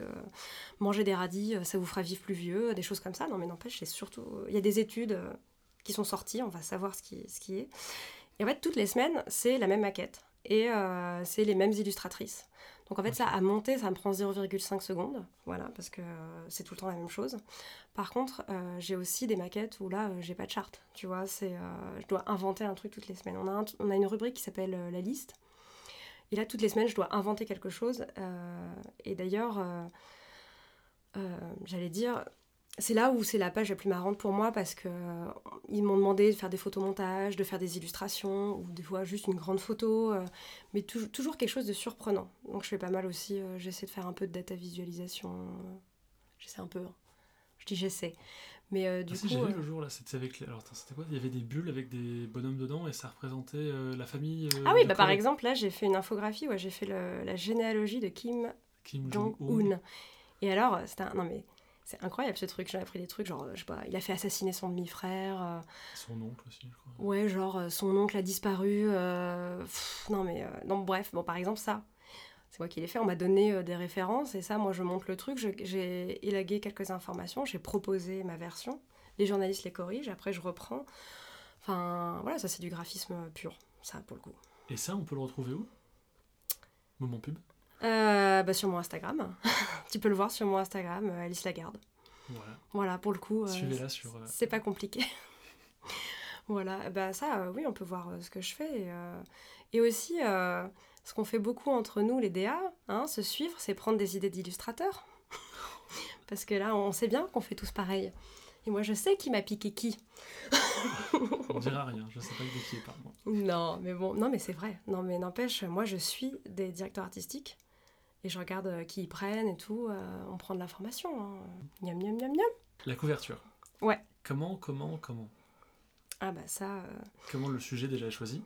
manger des radis, ça vous fera vivre plus vieux, des choses comme ça. Non mais n'empêche, c'est surtout... Il y a des études qui sont sorties, on va savoir ce qui, ce qui est. Et en fait, toutes les semaines, c'est la même maquette. Et c'est les mêmes illustratrices. Donc en fait, ça, à monter, ça me prend 0,5 secondes, voilà, parce que euh, c'est tout le temps la même chose. Par contre, euh, j'ai aussi des maquettes où là, euh, j'ai pas de charte, tu vois, c'est, je dois inventer un truc toutes les semaines. On a, on a une rubrique qui s'appelle la liste, et là, toutes les semaines, je dois inventer quelque chose. et d'ailleurs, j'allais dire, c'est là où c'est la page la plus marrante pour moi parce que euh, ils m'ont demandé de faire des photomontages, de faire des illustrations ou des fois juste une grande photo, euh, mais toujours quelque chose de surprenant. Donc je fais pas mal aussi, euh, j'essaie de faire un peu de data visualisation. j'essaie un peu. Hein. Je dis j'essaie. Mais du ah, coup. j'ai vu le jour là, c'était avec. Alors c'était quoi? Il y avait des bulles avec des bonhommes dedans et ça représentait la famille. ah oui, bah par exemple là j'ai fait une infographie, ouais, j'ai fait la généalogie de Kim, Kim Jong-un. Et alors, c'était un. Non mais c'est incroyable ce truc. J'ai appris des trucs, genre, je sais pas, il a fait assassiner son demi-frère. Euh. Son oncle aussi, je crois. Ouais, genre, euh, son oncle a disparu. Euh, non, mais. non, bref, bon, par exemple, ça. C'est moi qui l'ai fait. On m'a donné des références et ça, moi, je monte le truc. J'ai élagué quelques informations. J'ai proposé ma version. Les journalistes les corrigent. Après, je reprends. Enfin, voilà, ça, c'est du graphisme pur. Ça, pour le coup. Et ça, on peut le retrouver où? Moment pub? Euh, bah, Sur mon Instagram. tu peux le voir sur mon Instagram, euh, Alice Lagarde. Voilà. Voilà, pour le coup. Euh, sur. C'est pas compliqué. voilà, bah ça, oui, on peut voir ce que je fais. Et, et aussi, ce qu'on fait beaucoup entre nous, les DA, hein, se suivre, c'est prendre des idées d'illustrateurs. Parce que là, on sait bien qu'on fait tous pareil. Et moi, je sais qui m'a piqué qui. On dira rien, je sais pas de qui est par moi. Non, mais bon, non, mais c'est vrai. Non, mais n'empêche, moi, je suis des directeurs artistiques et je regarde euh, qui ils prennent et tout. euh, on prend de l'information. Hein. Miam, miam, miam, miam. La couverture. Ouais. Comment, comment, comment? Ah bah ça... euh, Comment le sujet déjà est choisi?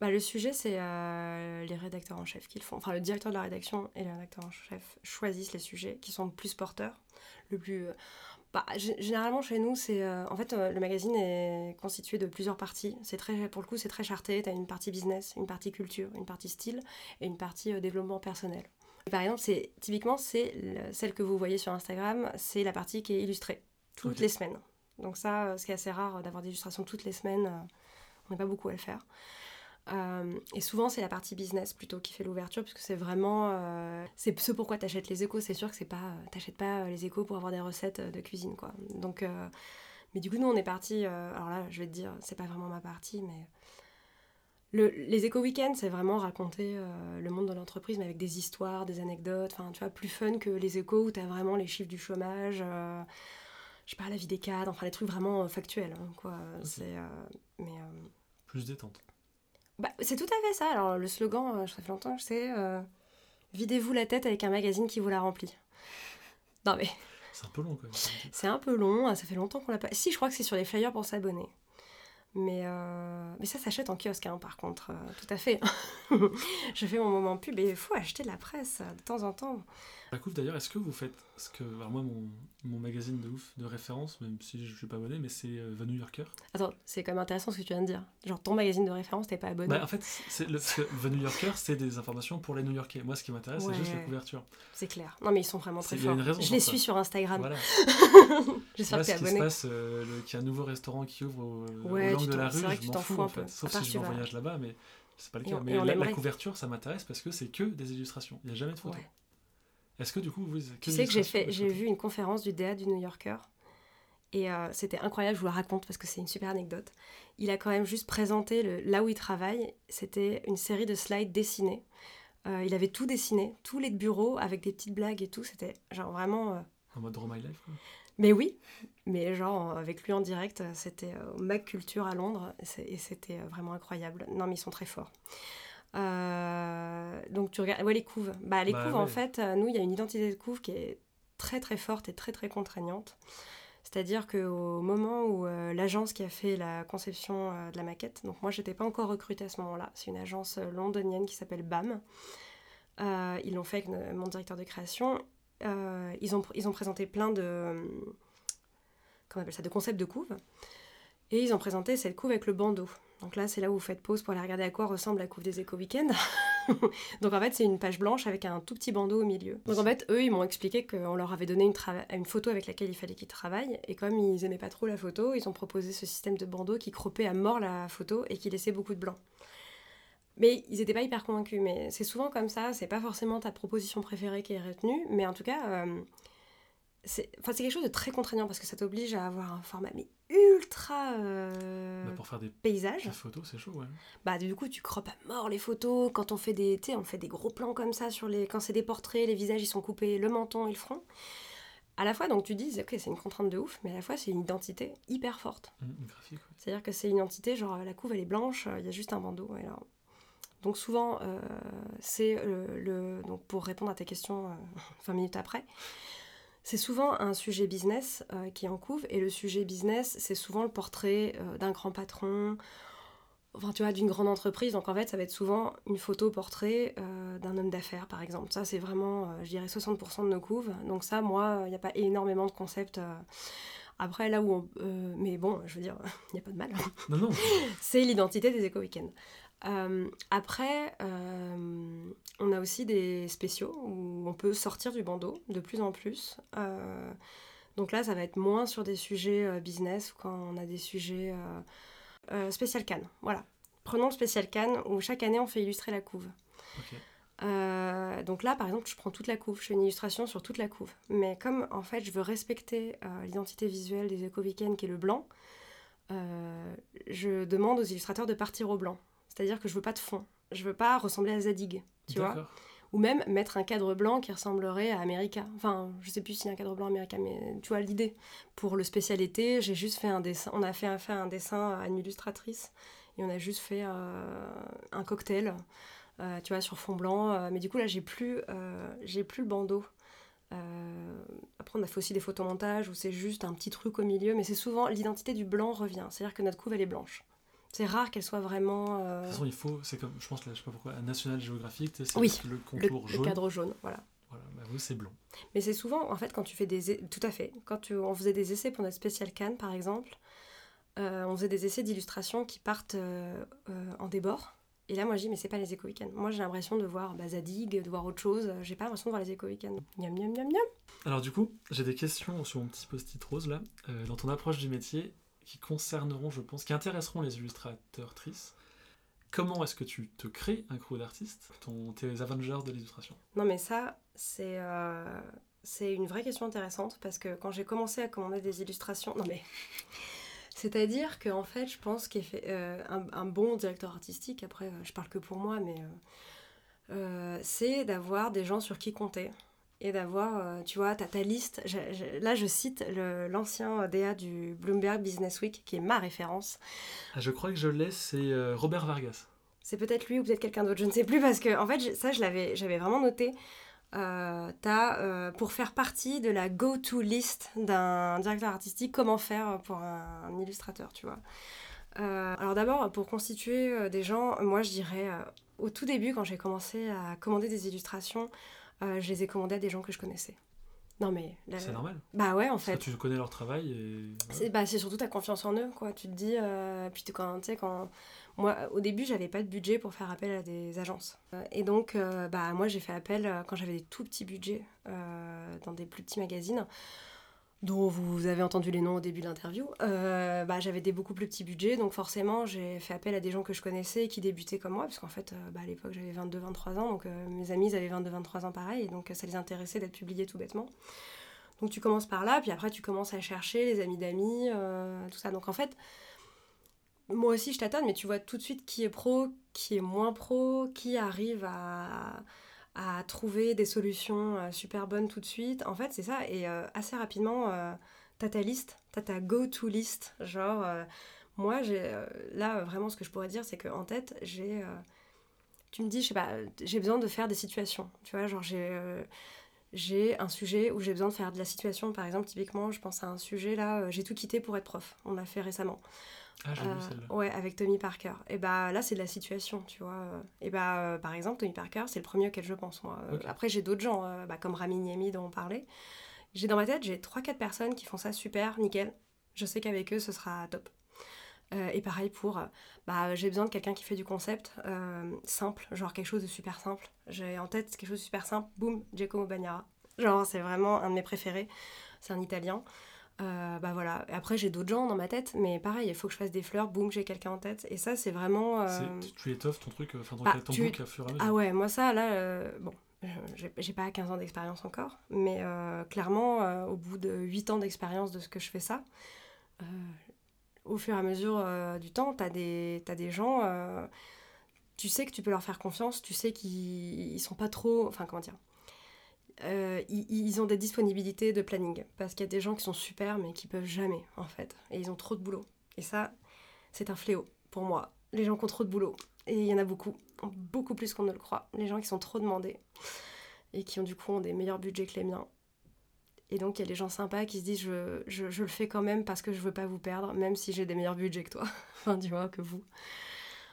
Bah, le sujet, c'est euh, les rédacteurs en chef qui le font. Enfin, le directeur de la rédaction et les rédacteurs en chef choisissent les sujets qui sont le plus porteurs. Le plus. Bah, gé- généralement, chez nous, c'est. euh, en fait, euh, le magazine est constitué de plusieurs parties. C'est très, pour le coup, c'est très charté. Tu as une partie business, une partie culture, une partie style et une partie euh, développement personnel. Et par exemple, c'est typiquement, c'est le- celle que vous voyez sur Instagram, c'est la partie qui est illustrée toutes les semaines. Donc, ça, ce qui est assez rare d'avoir des illustrations toutes les semaines, on n'est pas beaucoup à le faire. Euh, et souvent, c'est la partie business plutôt qui fait l'ouverture, puisque c'est vraiment. euh, c'est ce pourquoi tu achètes les échos. C'est sûr que c'est pas. T'achètes pas euh, les échos pour avoir des recettes euh, de cuisine, quoi. Donc. euh, mais du coup, nous, on est parti. euh, alors là, je vais te dire, c'est pas vraiment ma partie, mais. Le, les éco week-ends, c'est vraiment raconter euh, le monde de l'entreprise, mais avec des histoires, des anecdotes, enfin, tu vois, plus fun que les échos où tu as vraiment les chiffres du chômage, euh, je sais pas, la vie des cadres, enfin, les trucs vraiment euh, factuels, hein, quoi. C'est. euh, mais. euh, Plus détente. Bah, c'est tout à fait ça. Alors, le slogan, euh, ça fait longtemps que c'est euh, Videz-vous la tête avec un magazine qui vous la remplit. Non, mais C'est un peu long quand même. c'est un peu long, hein, ça fait longtemps qu'on l'a pas. Si, je crois que c'est sur les flyers pour s'abonner. Mais, euh, mais ça s'achète en kiosque, hein, par contre, euh, tout à fait. je fais mon moment pub et il faut acheter de la presse euh, de temps en temps. La couve d'ailleurs, est-ce que vous faites ce que alors moi mon, mon magazine de ouf de référence, même si je suis pas abonné, mais c'est euh, The New Yorker. Attends, c'est quand même intéressant ce que tu viens de dire. Genre, ton magazine de référence, t'es pas abonné. Bah, en fait, c'est le, The New Yorker, c'est des informations pour les New Yorkais. Moi, ce qui m'intéresse, c'est juste la couverture. C'est clair. Non, mais ils sont vraiment très forts. raison je les suis sur Instagram. Voilà. J'espère que t'es ce qui se abonné. passe, le- qu'il y a un nouveau restaurant qui ouvre au, au Ouais, langue de la rue, je m'en fous en fait. Sauf si je voyage là-bas, mais c'est pas le cas. mais la, couverture, ça m'intéresse parce que c'est que des illustrations. Il n'y a jamais de photos. Est-ce que du coup, vous. Tu sais que j'ai fait, j'ai vu une conférence du DA du New Yorker et euh, c'était incroyable. Je vous la raconte parce que c'est une super anecdote. Il a quand même juste présenté le, là où il travaille. C'était une série de slides dessinés. Euh, il avait tout dessiné, tous les bureaux avec des petites blagues et tout. C'était genre vraiment. euh, En mode Draw My Life. quoi. Mais oui, mais genre avec lui en direct, euh, c'était euh, au Mac Culture à Londres et c'était euh, vraiment incroyable. Non, mais ils sont très forts. Euh, donc tu regardes, ouais les couves. Bah les Bah couves en fait, euh, nous il y a une identité de couve qui est très très forte et très très contraignante. C'est-à-dire qu'au moment où euh, l'agence qui a fait la conception euh, de la maquette, donc moi j'étais pas encore recrutée à ce moment-là, c'est une agence euh, londonienne qui s'appelle BAM. Euh, ils l'ont fait avec euh, mon directeur de création. Euh, ils, ont, ils ont présenté plein de, euh, comment on appelle ça, de concepts de couve. Et ils ont présenté cette couve avec le bandeau. Donc là, c'est là où vous faites pause pour aller regarder à quoi ressemble la couve des éco week Donc en fait, c'est une page blanche avec un tout petit bandeau au milieu. Donc en fait, eux, ils m'ont expliqué qu'on leur avait donné une photo avec laquelle il fallait qu'ils travaillent. Et comme ils aimaient pas trop la photo, ils ont proposé ce système de bandeau qui croppait à mort la photo et qui laissait beaucoup de blanc. Mais ils n'étaient pas hyper convaincus. Mais c'est souvent comme ça, c'est pas forcément ta proposition préférée qui est retenue. Mais en tout cas, euh, c'est quelque chose de très contraignant parce que ça t'oblige à avoir un format mais ultra euh, Bah, pour faire des paysage. des photos, c'est chaud, ouais. Bah du coup tu croppes à mort les photos quand on fait des on fait des gros plans comme ça sur les quand c'est des portraits les visages ils sont coupés le menton et le front à la fois donc tu dis ok c'est une contrainte de ouf mais à la fois c'est une identité hyper forte Hum, une graphique, ouais. c'est à dire que c'est une identité genre la couve elle est blanche il y a juste un bandeau et là donc souvent euh, c'est le, le- donc pour répondre à tes questions euh, 20 minutes après c'est souvent un sujet business euh, qui est en couve. Et le sujet business c'est souvent le portrait euh, d'un grand patron enfin tu vois d'une grande entreprise. Donc en fait ça va être souvent une photo portrait d'un homme d'affaires par exemple. Ça c'est vraiment je dirais 60% de nos couves. Donc ça moi il n'y a pas énormément de concepts après là où on, euh, mais bon je veux dire il n'y a pas de mal. Non, non, c'est l'identité des éco-weekends. Euh, après, euh, on a aussi des spéciaux où on peut sortir du bandeau de plus en plus. Euh, donc là, ça va être moins sur des sujets business quand on a des sujets spécial Cannes. Voilà. Prenons le spécial Cannes où chaque année on fait illustrer la couve. donc là, par exemple, je prends toute la couve, je fais une illustration sur toute la couve. Mais comme en fait, je veux respecter l'identité visuelle des éco-weekends qui est le blanc, je demande aux illustrateurs de partir au blanc. C'est-à-dire que je veux pas de fond. Je veux pas ressembler à Zadig, tu vois. Ou même mettre un cadre blanc qui ressemblerait à America. Enfin, je sais plus s'il y a un cadre blanc America, mais tu vois l'idée. Pour le spécialité, j'ai juste fait un dessin, on a fait un, fait un dessin à une illustratrice et on a juste fait euh, un cocktail, euh, tu vois, sur fond blanc. euh, mais du coup, là, j'ai plus, euh, j'ai plus le bandeau. Euh, après, on a fait aussi des photomontages où c'est juste un petit truc au milieu, mais c'est souvent l'identité du blanc revient. C'est-à-dire que notre couve, elle est blanche. C'est rare qu'elle soit vraiment. euh, De toute façon, il faut, c'est comme, je pense, là, je sais pas pourquoi, National Geographic, c'est Oui, le le, contour le jaune. cadre jaune, voilà. Voilà, bah vous, c'est blanc. Mais c'est souvent, en fait, quand tu fais des... Tout à fait. Quand tu... on faisait des essais pour notre spécial Cannes, par exemple, euh, on faisait des essais d'illustration qui partent euh, en débord. Et là, moi, je dis, mais c'est pas les éco-weekends. Moi, j'ai l'impression de voir bah, Zadig, de voir autre chose. J'ai pas l'impression de voir les éco-weekends. Miam, miam, miam, miam. Alors du coup, j'ai des questions sur mon petit post-it rose là, dans ton approche du métier, qui concerneront, je pense, qui intéresseront les illustrateurs-trices. Comment est-ce que tu te crées un crew d'artistes, tes Avengers de l'illustration Non, mais ça, c'est euh, c'est une vraie question intéressante parce que quand j'ai commencé à commander des illustrations. Non, mais. C'est-à-dire qu'en fait, je pense qu'un un, un bon directeur artistique, après, euh, je parle que pour moi, mais. euh, euh, c'est d'avoir des gens sur qui compter. Et d'avoir, euh, tu vois, t'as ta liste. Là, je cite l'ancien DA du Bloomberg Business Week, qui est ma référence. Ah, Je crois que je l'ai, c'est euh, Robert Vargas. C'est peut-être lui ou peut-être quelqu'un d'autre, je ne sais plus, parce que en fait, ça, je l'avais, j'avais vraiment noté. Euh, t'as, euh, pour faire partie de la go-to list d'un directeur artistique, comment faire pour un, un illustrateur, tu vois. Euh, alors d'abord, pour constituer des gens, moi je dirais, au tout début, quand j'ai commencé à commander des illustrations, euh, je les ai commandées à des gens que je connaissais. Non mais... la- C'est normal. Bah ouais, en fait. tu connais leur travail et... C'est bah, c'est surtout ta confiance en eux, quoi. Tu te dis, euh, puis tu- quand, tu sais, quand... Moi, au début, j'avais pas de budget pour faire appel à des agences. Euh, Et donc, euh, bah, moi, j'ai fait appel quand j'avais des tout petits budgets euh, dans des plus petits magazines, dont vous avez entendu les noms au début de l'interview. Euh, bah, j'avais des beaucoup plus petits budgets, donc forcément, j'ai fait appel à des gens que je connaissais qui débutaient comme moi, parce qu'en fait, euh, bah, à l'époque, j'avais 22-23 ans, donc euh, mes amis, avaient 22-23 ans pareil, donc ça les intéressait d'être publiés tout bêtement. Donc tu commences par là, puis après tu commences à chercher les amis d'amis, tout ça. Donc en fait, moi aussi je tâtonne, mais tu vois tout de suite qui est pro, qui est moins pro, qui arrive à, à trouver des solutions euh, super bonnes tout de suite. En fait, c'est ça. Et euh, assez rapidement, euh, t'as ta liste, t'as ta go-to list. Genre, moi, j'ai là, vraiment, ce que je pourrais dire, c'est qu'en tête, j'ai. tu me dis, je sais pas, j'ai besoin de faire des situations. Tu vois, genre, j'ai. j'ai un sujet où j'ai besoin de faire de la situation. Par exemple, typiquement, je pense à un sujet là, j'ai tout quitté pour être prof. On l'a fait récemment. Ah, j'ai Euh, vu celle-là. ouais, avec Tommy Parker. Et bah là, c'est de la situation, tu vois. Et bah, euh, par exemple, Tommy Parker, c'est le premier auquel je pense, moi. Euh. Après, j'ai d'autres gens, euh, bah, comme Rami Niemi dont on parlait. J'ai dans ma tête, j'ai 3-4 personnes qui font ça super, nickel. Je sais qu'avec eux, ce sera top. Euh, et pareil pour, euh, bah, j'ai besoin de quelqu'un qui fait du concept euh, simple, genre quelque chose de super simple. J'ai en tête quelque chose de super simple, boum, Giacomo Bagnara. Genre, c'est vraiment un de mes préférés. C'est un italien. Euh, bah voilà. Et après, j'ai d'autres gens dans ma tête, mais pareil, il faut que je fasse des fleurs, boum, j'ai quelqu'un en tête. Et ça, c'est vraiment. euh, Tu, étoffes ton truc, euh, enfin ton, bah, ton tu- book à fur et à mesure. Ah ouais, moi, ça, là, euh, bon, j'ai- pas 15 ans d'expérience encore, mais clairement, au bout de 8 ans d'expérience de ce que je fais ça, au fur et à mesure du temps, t'as des, des gens. tu sais que tu peux leur faire confiance, tu sais qu'ils ils sont pas trop. Enfin, comment dire euh, ils, ont des disponibilités de planning. Parce qu'il y a des gens qui sont super, mais qui peuvent jamais, en fait. Et ils ont trop de boulot. Et ça, c'est un fléau pour moi. Les gens qui ont trop de boulot. Et il y en a beaucoup. Beaucoup plus qu'on ne le croit. Les gens qui sont trop demandés. Et qui, ont du coup, ont des meilleurs budgets que les miens. Et donc, il y a les gens sympas qui se disent je, je, je le fais quand même parce que je veux pas vous perdre, même si j'ai des meilleurs budgets que toi. enfin, tu vois, que vous.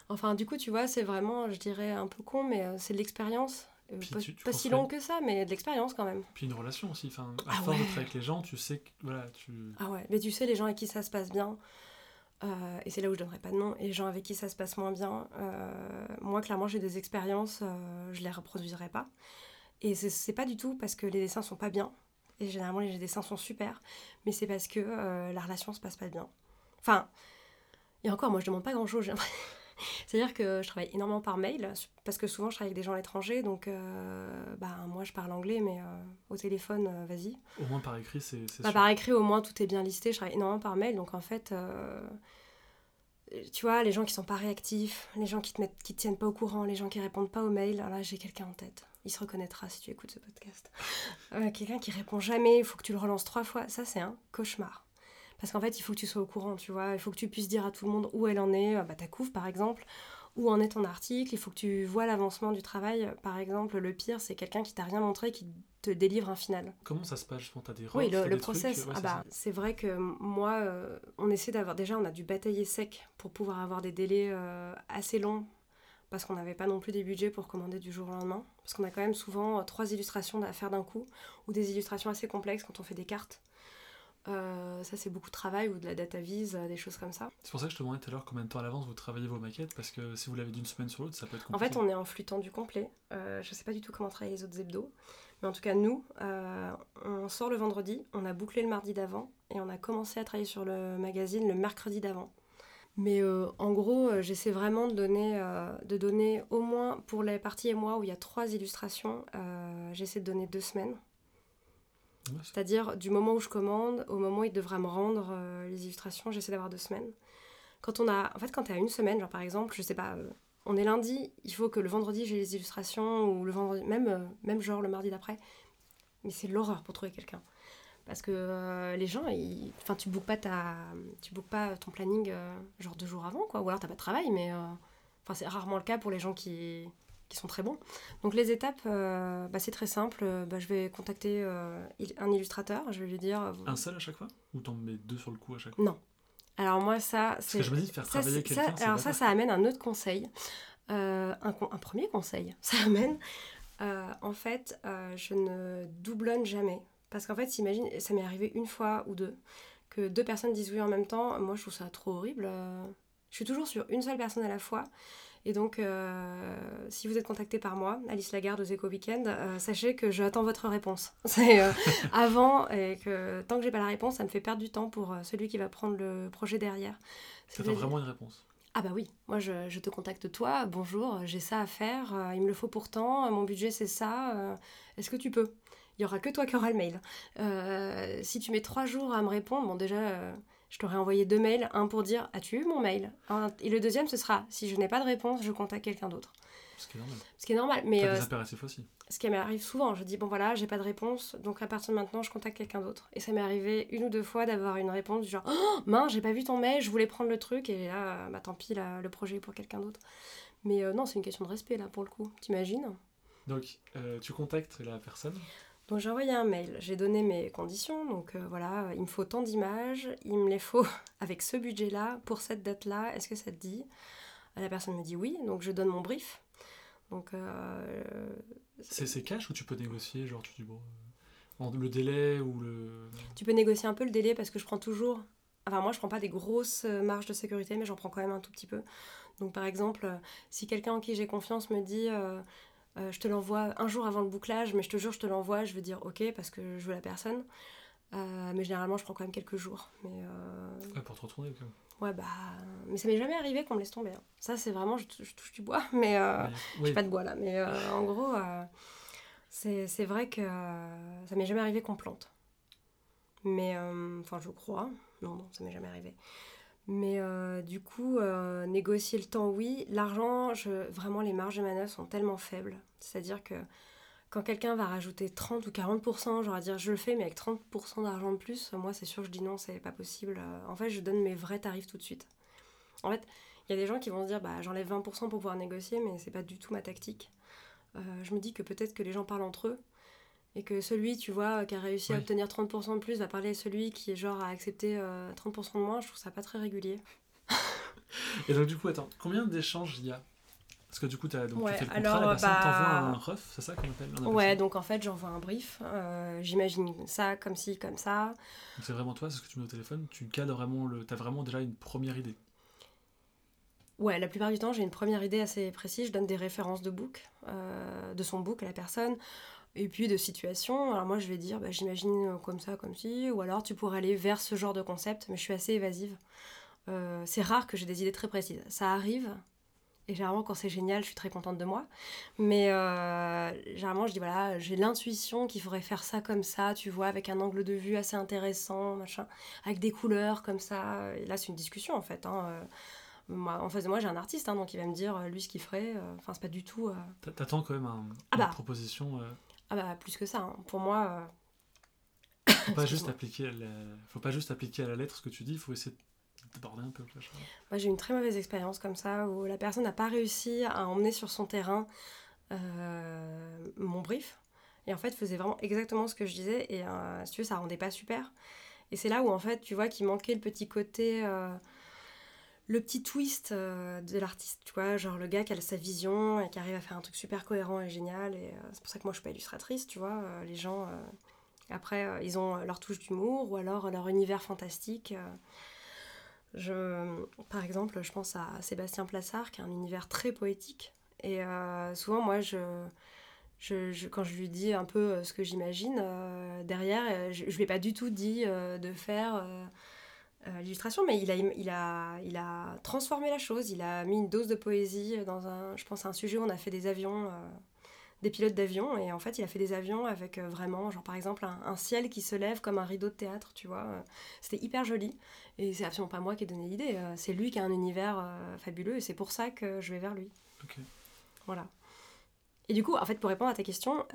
Enfin, du coup, tu vois, c'est vraiment, je dirais, un peu con, mais euh, c'est l'expérience. Pas tu- tu pas si long que ça, mais de l'expérience quand même. Puis une relation aussi, enfin, à Ah force ouais. d'être avec les gens, tu sais que, voilà, tu... Ah ouais, mais tu sais, les gens avec qui ça se passe bien, euh, et c'est là où je donnerai pas de nom, et les gens avec qui ça se passe moins bien, euh, moi, clairement, j'ai des expériences, euh, je les reproduiserai pas. Et c'est- pas du tout parce que les dessins sont pas bien, et généralement, les dessins sont super, mais c'est parce que euh, la relation se passe pas bien. Enfin, et encore, moi, je demande pas grand chose. C'est-à-dire que je travaille énormément par mail, parce que souvent je travaille avec des gens à l'étranger, donc euh, bah, moi je parle anglais, mais euh, au téléphone, euh, vas-y. au moins par écrit, c'est Bah, par écrit, au moins, tout est bien listé. Je travaille énormément par mail. Donc, en fait, tu vois, les gens qui sont pas réactifs, les gens qui te, mettent, qui te tiennent pas au courant, les gens qui répondent pas aux mails, là, j'ai quelqu'un en tête. il se reconnaîtra si tu écoutes ce podcast. Quelqu'un qui répond jamais, il faut que tu le relances trois fois, ça c'est un cauchemar. Parce qu'en fait, il faut que tu sois au courant, tu vois. Il faut que tu puisses dire à tout le monde où elle en est, bah, ta couve par exemple, où en est ton article. Il faut que tu vois l'avancement du travail. Par exemple, le pire, c'est quelqu'un qui t'a rien montré, qui te délivre un final. Comment ça se passe Je pense des Oui, le, process. ah bah, c'est vrai que moi, euh, on essaie d'avoir. Déjà, on a dû batailler sec pour pouvoir avoir des délais euh, assez longs parce qu'on n'avait pas non plus des budgets pour commander du jour au lendemain. Parce qu'on a quand même souvent euh, trois illustrations à faire d'un coup, ou des illustrations assez complexes quand on fait des cartes. Euh, ça, c'est beaucoup de travail, ou de la data vise, euh, des choses comme ça. C'est pour ça que je te demandais tout à l'heure combien de temps à l'avance vous travaillez vos maquettes, parce que si vous l'avez d'une semaine sur l'autre, ça peut être compliqué. En fait, on est en flux tendu complet. Euh, je sais pas du tout comment travaillent les autres hebdos, mais en tout cas, nous, on sort le vendredi, on a bouclé le mardi d'avant, et on a commencé à travailler sur le magazine le mercredi d'avant. Mais en gros, j'essaie vraiment de donner, de donner au moins pour les parties et moi où il y a trois illustrations, j'essaie de donner deux semaines c'est-à-dire du moment où je commande au moment où il devra me rendre euh, les illustrations, j'essaie d'avoir deux semaines. Quand on a, en fait, quand tu as une semaine, genre par exemple, je sais pas, euh, on est lundi, il faut que le vendredi j'ai les illustrations ou le vendredi, même, euh, même genre le mardi d'après. Mais c'est l'horreur pour trouver quelqu'un. Parce que les gens, enfin, tu bookes pas ta, tu bookes pas ton planning genre deux jours avant, quoi. Ou alors t'as pas de travail, mais enfin c'est rarement le cas pour les gens qui qui sont très bons. Donc les étapes, euh, bah, c'est très simple. Bah, je vais contacter euh, un illustrateur, je vais lui dire... Euh, un seul à chaque fois? Ou t'en mets deux sur le coup à chaque fois? Non. Alors moi ça... Parce que je me dis de faire travailler quelqu'un... Alors ça, ça amène un autre conseil. un, un, premier conseil. Ça amène... en fait, je ne doublonne jamais. Parce qu'en fait, imagine, ça m'est arrivé une fois ou deux, que deux personnes disent oui en même temps. Moi, je trouve ça trop horrible. Je suis toujours sur une seule personne à la fois. Et donc, euh, si vous êtes contacté par moi, Alice Lagarde aux Eco Weekend, euh, sachez que j'attends votre réponse. C'est euh, avant et que tant que j'ai pas la réponse, ça me fait perdre du temps pour celui qui va prendre le projet derrière. J'attends vraiment une réponse. Ah bah oui, moi je, je, te contacte toi, bonjour, j'ai ça à faire, il me le faut pourtant, mon budget c'est ça, est-ce que tu peux? Il y aura que toi qui auras le mail. si tu mets trois jours à me répondre, bon déjà je t'aurais envoyé deux mails, un pour dire as-tu eu mon mail Et le deuxième, ce sera si je n'ai pas de réponse, je contacte quelqu'un d'autre. Ce qui est normal. Ce qui est normal. Mais, euh, des aussi. Ce qui m'arrive souvent, je dis bon voilà, j'ai pas de réponse, donc à partir de maintenant, je contacte quelqu'un d'autre. Et ça m'est arrivé une ou deux fois d'avoir une réponse du genre oh, mince, j'ai pas vu ton mail, je voulais prendre le truc, et là, bah tant pis, là, le projet est pour quelqu'un d'autre. Mais euh, non, c'est une question de respect là pour le coup, t'imagines? Donc euh, tu contactes la personne? Donc j'ai envoyé un mail, j'ai donné mes conditions, donc euh, voilà, il me faut tant d'images, il me les faut avec ce budget-là, pour cette date-là, est-ce que ça te dit? La personne me dit oui, donc je donne mon brief. Donc euh, c'est cash ou tu peux négocier, genre tu dis bon, euh, le délai ou le... Tu peux négocier un peu le délai parce que je prends toujours, enfin moi je prends pas des grosses marges de sécurité, mais j'en prends quand même un tout petit peu. Donc par exemple, si quelqu'un en qui j'ai confiance me dit euh, je te l'envoie un jour avant le bouclage, mais je te jure, je te l'envoie, je veux dire ok parce que je veux la personne. Euh, mais généralement, je prends quand même quelques jours. Mais, euh, Ouais, pour te retourner quand même. Ouais, bah. Mais ça m'est jamais arrivé qu'on me laisse tomber. Hein. Ça, c'est vraiment. Je, touche du bois, mais. Euh... J'ai pas de bois là. Mais en gros, c'est vrai que ça m'est jamais arrivé qu'on plante. Mais. Enfin, je crois. Non, non, ça m'est jamais arrivé. Mais euh, du coup, euh, négocier le temps, oui. L'argent, vraiment, les marges de manœuvre sont tellement faibles. C'est-à-dire que quand quelqu'un va rajouter 30 ou 40%, genre à dire je le fais, mais avec 30% d'argent de plus, moi, c'est sûr, je dis non, c'est pas possible. En fait, je donne mes vrais tarifs tout de suite. En fait, il y a des gens qui vont se dire bah, j'enlève 20% pour pouvoir négocier, mais c'est pas du tout ma tactique. Euh, je me dis que peut-être que les gens parlent entre eux et que celui, tu vois, qui a réussi à obtenir 30% de plus va parler à celui qui est genre à accepter 30% euh, de moins, je trouve ça pas très régulier. et donc du coup, attends, combien d'échanges il y a? Parce que du coup, tu as donc fait le contrat, la personne bah... t'envoie un ref, c'est ça qu'on appelle, Ouais, donc en fait, j'envoie un brief, euh, j'imagine ça, comme ci, comme ça. C'est vraiment toi, c'est ce que tu mets au téléphone, tu cadres vraiment, le... tu as vraiment déjà une première idée Ouais, la plupart du temps, j'ai une première idée assez précise. Je donne des références de book, euh, de son book à la personne. Et puis de situation, alors moi je vais dire, bah, j'imagine comme ça, comme ci, ou alors tu pourrais aller vers ce genre de concept, mais je suis assez évasive. Euh, c'est rare que j'ai des idées très précises. Ça arrive, et généralement quand c'est génial, je suis très contente de moi. Mais euh, généralement je dis, voilà, j'ai l'intuition qu'il faudrait faire ça comme ça, tu vois, avec un angle de vue assez intéressant, machin, avec des couleurs comme ça. Et là c'est une discussion en fait. Hein. Moi, en face de moi, j'ai un artiste, hein, donc il va me dire euh, lui ce qu'il ferait. euh, Enfin, c'est pas du tout. euh, T'attends quand même un, Ah une bah. proposition. Euh, Ah bah, plus que ça. hein. Pour moi, faut pas juste appliquer, à la- faut pas juste appliquer à la lettre ce que tu dis. Il faut essayer d'aborder un peu. Moi, j'ai eu une très mauvaise expérience comme ça, où la personne n'a pas réussi à emmener sur son terrain euh, mon brief. Et en fait, faisait vraiment exactement ce que je disais. Et euh, si tu veux, ça rendait pas super. Et c'est là où, en fait, tu vois qu'il manquait le petit côté. Le petit twist euh, de l'artiste, tu vois, genre le gars qui a sa vision et qui arrive à faire un truc super cohérent et génial. Et euh, c'est pour ça que moi, je suis pas illustratrice, tu vois. euh, les gens, après, ils ont leur touche d'humour ou alors leur univers fantastique. je, par exemple, je pense à Sébastien Plassard, qui a un univers très poétique. Et souvent, moi, je, quand je lui dis un peu ce que j'imagine, derrière, je ne lui ai pas du tout dit de faire euh, l'illustration, mais il a, il, a, il a transformé la chose. Il a mis une dose de poésie dans un, je pense, à un sujet où on a fait des avions. euh, des pilotes d'avions et en fait il a fait des avions avec euh, vraiment genre par exemple un, un ciel qui se lève comme un rideau de théâtre tu vois c'était hyper joli et c'est absolument pas moi qui ai donné l'idée, c'est lui qui a un univers fabuleux et c'est pour ça que je vais vers lui. Voilà. Et du coup, en fait, pour répondre à ta question,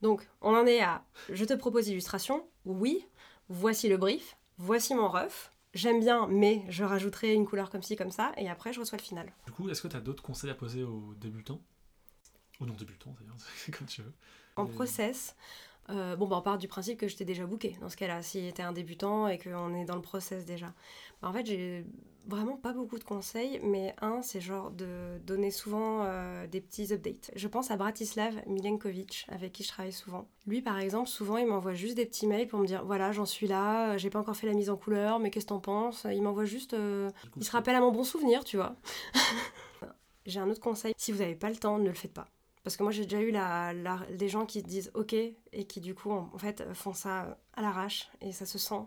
donc on en est à je te propose l'illustration, oui, voici le brief, voici mon ref, j'aime bien, mais je rajouterai une couleur comme ci, comme ça, et après je reçois le final. Du coup, est-ce que tu as d'autres conseils à poser aux débutants? Ou non débutants d'ailleurs, c'est comme tu veux. En Et- process, euh, bon, bah, on part du principe que je t'ai déjà booké dans ce cas-là, si t'es un débutant et qu'on est dans le process déjà. Bah, en fait, j'ai vraiment pas beaucoup de conseils, mais un, c'est genre de donner souvent euh, des petits updates. Je pense à Bratislav Milenkovic, avec qui je travaille souvent. Lui, par exemple, souvent, il m'envoie juste des petits mails pour me dire voilà, j'en suis là, j'ai pas encore fait la mise en couleur, mais qu'est-ce que t'en penses? Il m'envoie juste. euh, il se rappelle à mon bon souvenir, tu vois. j'ai un autre conseil. Si vous n'avez pas le temps, ne le faites pas. Parce que moi, j'ai déjà eu la, la- des gens qui disent OK et qui, du coup, en, en fait, font ça à l'arrache et ça se sent.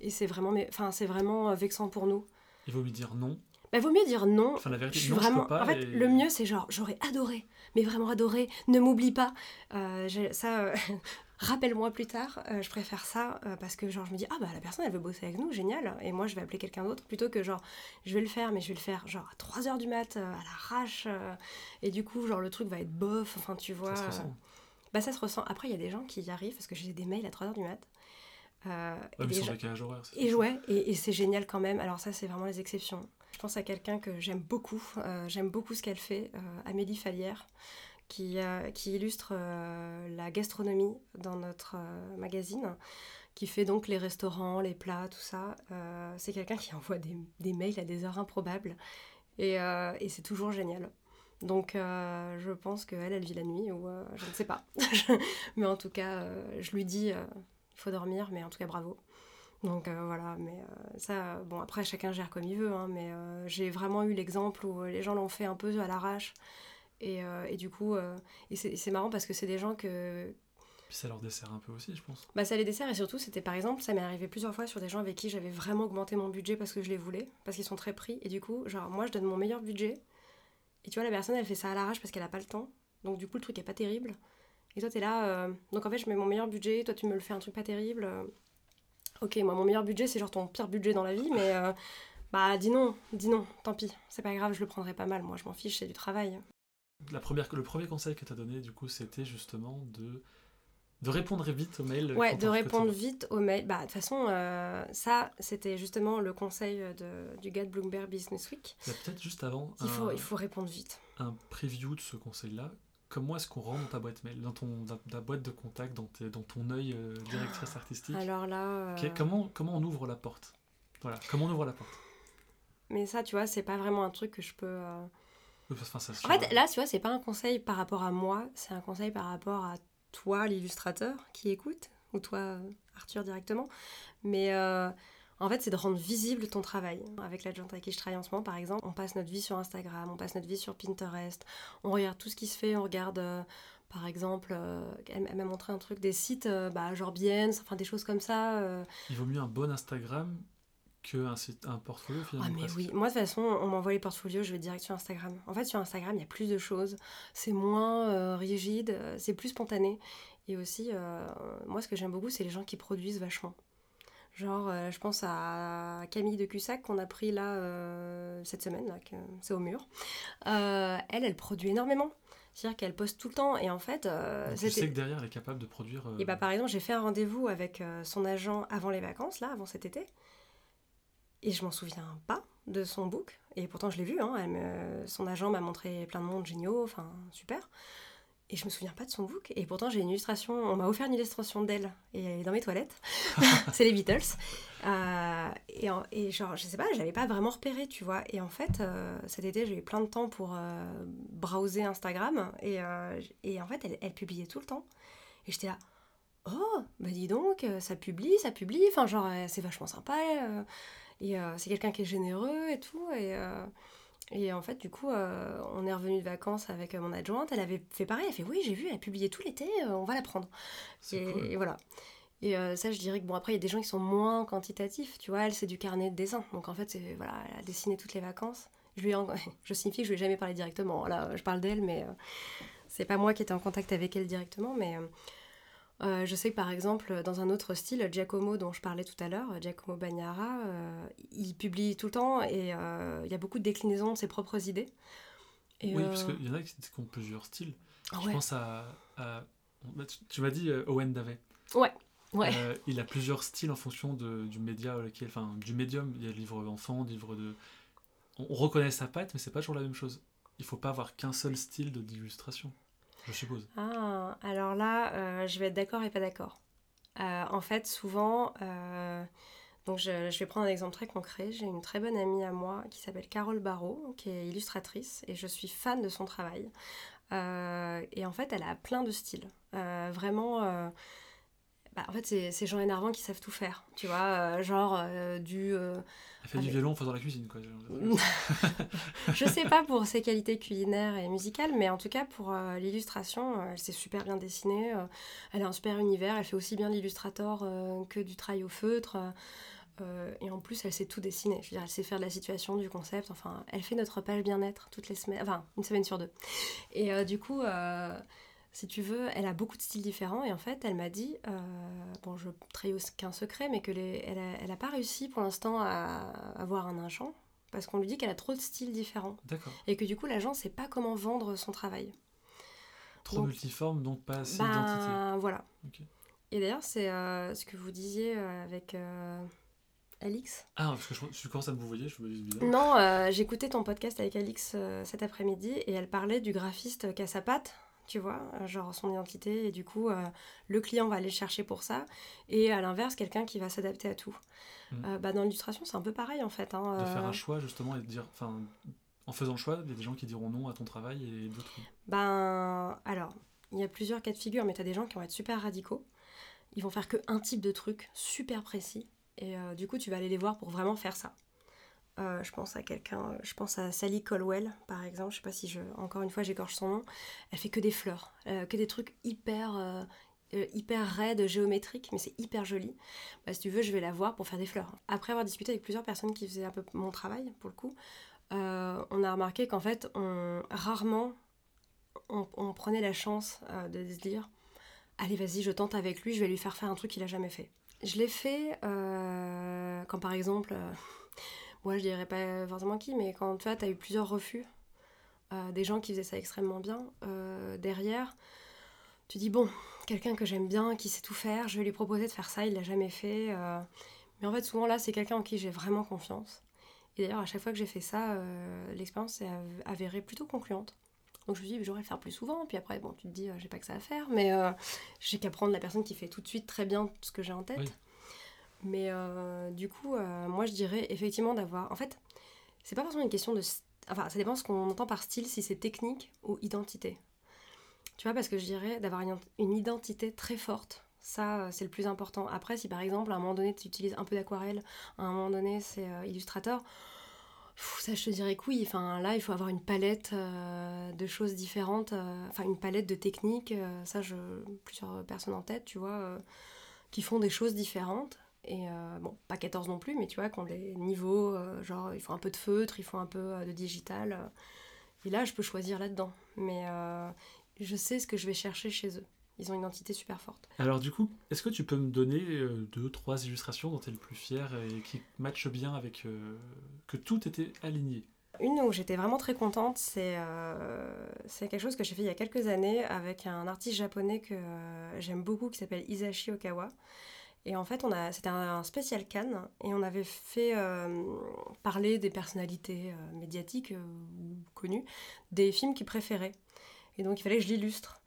Et c'est vraiment, mais, c'est vraiment euh, vexant pour nous. Il vaut mieux dire non. Bah, vaut mieux dire non. Enfin, la vérité, Je suis non, vraiment. je peux pas. en fait, et- le mieux, c'est genre, j'aurais adoré, mais vraiment adoré. Ne m'oublie pas. Euh, j'ai- ça, euh, rappelle-moi plus tard. Euh, je préfère ça euh, parce que genre, je me dis, ah bah la personne, elle veut bosser avec nous, génial. Et moi, je vais appeler quelqu'un d'autre plutôt que genre, je vais le faire, mais je vais le faire genre à 3 heures du mat, euh, à l'arrache. et du coup, genre, le truc va être bof. Enfin, tu vois. Ça se ressent. bah, ça se ressent. Après, il y a des gens qui y arrivent parce que j'ai des mails à 3 heures du mat. Euh, et mais gens- horaire. et ça. ouais, et, et c'est génial quand même. Alors ça, c'est vraiment les exceptions. Je pense à quelqu'un que j'aime beaucoup. euh, j'aime beaucoup ce qu'elle fait, euh, Amélie Fallière, qui, euh, qui illustre euh, la gastronomie dans notre euh, magazine, qui fait donc les restaurants, les plats, tout ça. C'est quelqu'un qui envoie des, mails à des heures improbables. Et, c'est toujours génial. Donc je pense qu'elle, elle vit la nuit, ou je ne sais pas. mais en tout cas, je lui dis, il faut dormir, mais en tout cas, bravo. Donc voilà, mais ça, bon, après, chacun gère comme il veut, hein, mais j'ai vraiment eu l'exemple où les gens l'ont fait un peu à l'arrache. Et, euh, et du coup, euh, et c'est c'est marrant parce que c'est des gens que, Puis ça leur dessert un peu aussi, je pense. bah, ça les dessert et surtout, c'était par exemple, ça m'est arrivé plusieurs fois sur des gens avec qui j'avais vraiment augmenté mon budget parce que je les voulais, parce qu'ils sont très pris. Et du coup, genre, moi, je donne mon meilleur budget. Et tu vois, la personne, elle fait ça à l'arrache parce qu'elle a pas le temps. Donc, du coup, le truc est pas terrible. Et toi, t'es là. euh, Donc, en fait, je mets mon meilleur budget. Toi, tu me le fais un truc pas terrible. euh, Ok, moi, mon meilleur budget, c'est genre ton pire budget dans la vie. Mais euh, bah, dis non, dis non. Tant pis. C'est pas grave, je le prendrai pas mal. Moi, je m'en fiche, c'est du travail. La première, le premier conseil que tu as donné, du coup, c'était justement de, de répondre vite aux mails. Ouais, de on- répondre vite aux mails. Bah, de toute façon, euh, ça, c'était justement le conseil de, du gars de Bloomberg Business Week. Il y a peut-être juste avant Il faut, un, il faut répondre vite. un preview de ce conseil-là. Comment est-ce qu'on rentre dans ta boîte mail, dans ton dans ta boîte de contact, dans, tes- dans ton œil euh, directrice artistique? Alors là. euh, comment, comment on ouvre la porte? Voilà, comment on ouvre la porte? Mais ça, tu vois, c'est pas vraiment un truc que je peux. Enfin, ça, En fait, là, tu vois, c'est pas un conseil par rapport à moi, c'est un conseil par rapport à toi, l'illustrateur, qui écoute, ou toi, Arthur, directement. Mais euh, en fait, c'est de rendre visible ton travail. Avec l'adjointe avec qui je travaille en ce moment, par exemple, on passe notre vie sur Instagram, on passe notre vie sur Pinterest, on regarde tout ce qui se fait, on regarde. euh, par exemple, euh, elle, m'a montré un truc, des sites, bah, genre Behance, enfin des choses comme ça. Il vaut mieux un bon Instagram qu'un un portfolio Ah finalement. mais presque. oui, moi de toute façon, on m'envoie les portfolios, je vais direct sur Instagram. En fait, sur Instagram, il y a plus de choses, c'est moins euh, rigide, euh, c'est plus spontané. Et aussi, euh, moi, ce que j'aime beaucoup, c'est les gens qui produisent vachement. Genre, euh, je pense à Camille de Cussac qu'on a pris là cette semaine, là, c'est au mur. Elle, elle produit énormément. C'est-à-dire qu'elle poste tout le temps et en fait. euh, c'était- sais que derrière, elle est capable de produire. euh, et bah par exemple, j'ai fait un rendez-vous avec euh, son agent avant les vacances, là, avant cet été. Et je m'en souviens pas de son book. Et pourtant, je l'ai vu. Hein, elle me- son agent m'a montré plein de mondes géniaux, enfin, super. Et je me souviens pas de son book. Et pourtant, j'ai une illustration. On m'a offert une illustration d'elle. Et elle est dans mes toilettes. C'est les Beatles. Euh, et, en- et genre, je sais pas, j'avais pas vraiment repéré, tu vois. Et en fait, euh, cet été, j'ai eu plein de temps pour euh, browser Instagram. Et, euh, et en fait, elle, elle publiait tout le temps. Et j'étais là, oh, bah dis donc, ça publie, ça publie. Enfin, genre, c'est vachement sympa. Et euh, c'est quelqu'un qui est généreux et tout. Et, euh, et en fait, du coup, euh, on est revenu de vacances avec euh, mon adjointe. Elle avait fait pareil. Elle fait, oui, j'ai vu, elle publiait tout l'été, euh, on va la prendre. Et, cool. et voilà. Et ça, je dirais que bon, après, il y a des gens qui sont moins quantitatifs. Tu vois, elle, c'est du carnet de dessin. Donc en fait, voilà, elle a dessiné toutes les vacances. Je, lui ai en- je signifie que je lui ai jamais parlé directement. Là, je parle d'elle, mais c'est pas moi qui étais en contact avec elle directement. Mais euh, je sais que par exemple, dans un autre style, Giacomo, dont je parlais tout à l'heure, Giacomo Bagnara, euh, il publie tout le temps et euh, il y a beaucoup de déclinaisons de ses propres idées. Et, Oui, parce qu'il y en a qui ont plusieurs styles. ah Je ouais. pense à. à- bah, tu- m'as dit Owen Davey. Ouais. Euh, il a plusieurs styles en fonction de, du média enfin du médium. Il y a le livre enfant, livre de. On, on reconnaît sa patte, mais c'est pas toujours la même chose. Il faut pas avoir qu'un seul style d'illustration, je suppose. Ah, alors là, euh, je vais être d'accord et pas d'accord. Euh, en fait, souvent, euh, donc je, je vais prendre un exemple très concret. J'ai une très bonne amie à moi qui s'appelle Carole Barrault, qui est illustratrice, et je suis fan de son travail. Et en fait, elle a plein de styles. Vraiment, bah, en fait, c'est c'est Jean énervant qui savent tout faire. Tu vois, euh, genre euh, du. euh, Elle fait du violon en faisant la cuisine, quoi. je sais pas pour ses qualités culinaires et musicales, mais en tout cas pour l'illustration, elle sait super bien dessiner. euh, elle a un super univers. Elle fait aussi bien l'illustrator que du travail au feutre. et en plus, elle sait tout dessiner. Je veux dire, elle sait faire de la situation, du concept. Enfin, elle fait notre page bien-être toutes les semaines. Enfin, une semaine sur deux. Et du coup, si tu veux, elle a beaucoup de styles différents. Et en fait, elle m'a dit, euh, bon, je trahis aucun secret, mais que les, elle, a, elle a pas réussi pour l'instant à avoir un agent parce qu'on lui dit qu'elle a trop de styles différents D'accord. et que du coup l'agent sait pas comment vendre son travail. Trop Donc- multiforme, donc pas assez d'identité. Ben voilà. Et d'ailleurs c'est euh, ce que vous disiez euh, avec euh, Alix. Ah, parce que je, je commence à me vous voyez, je me dis bizarre. Non, j'écoutais ton podcast avec Alix cet après-midi et elle parlait du graphiste qui a sa patte, tu vois, euh, genre son identité, et du coup, euh, le client va aller le chercher pour ça, et à l'inverse, quelqu'un qui va s'adapter à tout. Mm. Euh, bah, dans l'illustration, c'est un peu pareil en fait. hein, De faire un choix justement et de dire, enfin, en faisant le choix, il y a des gens qui diront non à ton travail et d'autres. Ben, alors, il y a plusieurs cas de figure, mais tu as des gens qui vont être super radicaux. Ils vont faire que un type de truc super précis. Et euh, du coup, tu vas aller les voir pour vraiment faire ça. Euh, je pense à quelqu'un, je pense à Sally Colwell, par exemple. Je sais pas si je, encore une fois, j'écorche son nom. Elle fait que des fleurs, euh, que des trucs hyper, euh, euh, hyper raides, géométriques, mais c'est hyper joli. Bah, si tu veux, je vais la voir pour faire des fleurs. Après avoir discuté avec plusieurs personnes qui faisaient un peu mon travail, pour le coup, euh, on a remarqué qu'en fait, on, rarement on, on prenait la chance euh, de se dire allez vas-y je tente avec lui je vais lui faire faire un truc qu'il a jamais fait je l'ai fait euh, quand par exemple moi je dirais pas forcément qui mais quand tu t'as eu plusieurs refus euh, des gens qui faisaient ça extrêmement bien euh, derrière tu dis bon quelqu'un que j'aime bien qui sait tout faire je vais lui proposer de faire ça il l'a jamais fait euh. mais en fait souvent là c'est quelqu'un en qui j'ai vraiment confiance et d'ailleurs à chaque fois que j'ai fait ça l'expérience s'est av- avérée plutôt concluante donc je me suis dit, j'aurais le faire plus souvent. Puis après, bon, tu te dis, j'ai pas que ça à faire, mais j'ai qu'à prendre la personne qui fait tout de suite très bien ce que j'ai en tête. Mais euh, du coup, euh, moi je dirais effectivement d'avoir. En fait, c'est pas forcément une question de. Enfin, ça dépend ce qu'on entend par style, si c'est technique ou identité. Tu vois, parce que je dirais d'avoir une, identité très forte. Ça, euh, c'est le plus important. Après, si par exemple, à un moment donné, tu utilises un peu d'aquarelle, à un moment donné, c'est Illustrator, ça, je te dirais que oui. Enfin, là, il faut avoir une palette de choses différentes. Enfin, une palette de techniques. ça, je plusieurs personnes en tête, tu vois, qui font des choses différentes. Et euh, bon, pas 14 non plus, mais tu vois, qui ont des niveaux, euh, genre, il faut un peu de feutre, il faut un peu euh, de digital. et là, je peux choisir là-dedans. Mais je sais ce que je vais chercher chez eux. Ils ont une identité super forte. Alors du coup, est-ce que tu peux me donner deux, trois illustrations dont tu es le plus fier et qui matchent bien avec que tout était aligné? Une où j'étais vraiment très contente, c'est euh, c'est quelque chose que j'ai fait il y a quelques années avec un artiste japonais que j'aime beaucoup qui s'appelle Isashi Okawa. Et en fait, c'était un, spécial Cannes et on avait fait parler des personnalités médiatiques ou connues des films qu'il préférait. Et donc, il fallait que je l'illustre.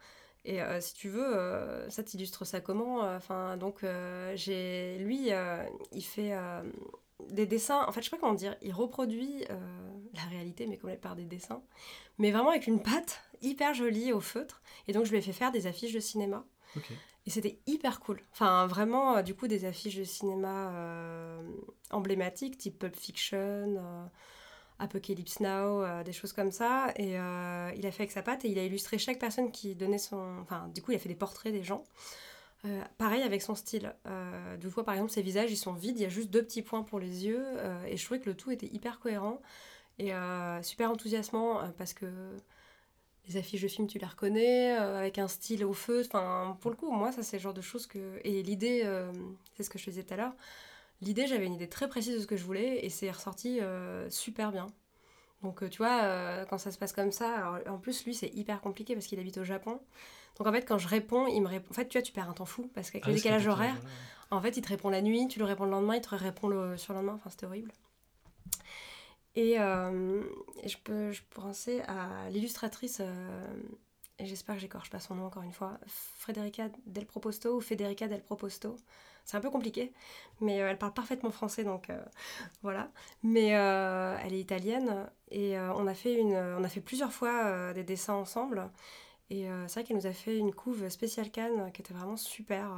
Et euh, si tu veux, euh, ça t'illustre ça comment euh, Enfin, donc lui, il fait des dessins. En fait, je sais pas comment dire. Il reproduit la réalité, mais comme par des dessins, mais vraiment avec une patte hyper jolie au feutre. Et donc je lui ai fait faire des affiches de cinéma. Et c'était hyper cool. Enfin, vraiment, du coup, des affiches de cinéma emblématiques, type Pulp Fiction. Apocalypse Now, euh, des choses comme ça. Et euh, il a fait avec sa patte et il a illustré chaque personne qui donnait son. Enfin, du coup, il a fait des portraits des gens. Euh, pareil avec son style. Euh, fois, par exemple, ses visages, ils sont vides, il y a juste deux petits points pour les yeux. et je trouvais que le tout était hyper cohérent et super enthousiasmant parce que les affiches de films, tu les reconnais, avec un style au feu. Enfin, pour le coup, moi, ça, c'est le genre de choses que. Et l'idée, c'est ce que je te disais tout à l'heure l'idée, j'avais une idée très précise de ce que je voulais et c'est ressorti euh, super bien. Donc euh, tu vois, euh, quand ça se passe comme ça, en plus lui c'est hyper compliqué parce qu'il habite au Japon. Donc en fait quand je réponds, il me répond. En fait tu vois, tu perds un temps fou parce qu'avec ah, le décalage horaire, en fait il te répond la nuit, tu lui réponds le lendemain, il te répond le sur le lendemain. Enfin c'était horrible. Et, je peux je pensais à l'illustratrice et j'espère que j'écorche pas son nom encore une fois, Federica Del Proposto ou Federica Del Proposto. C'est un peu compliqué, mais euh, elle parle parfaitement français, donc euh, voilà. Mais euh, elle est italienne et on, a fait une, on a fait plusieurs fois des dessins ensemble. Et c'est vrai qu'elle nous a fait une couve spéciale Cannes qui était vraiment super.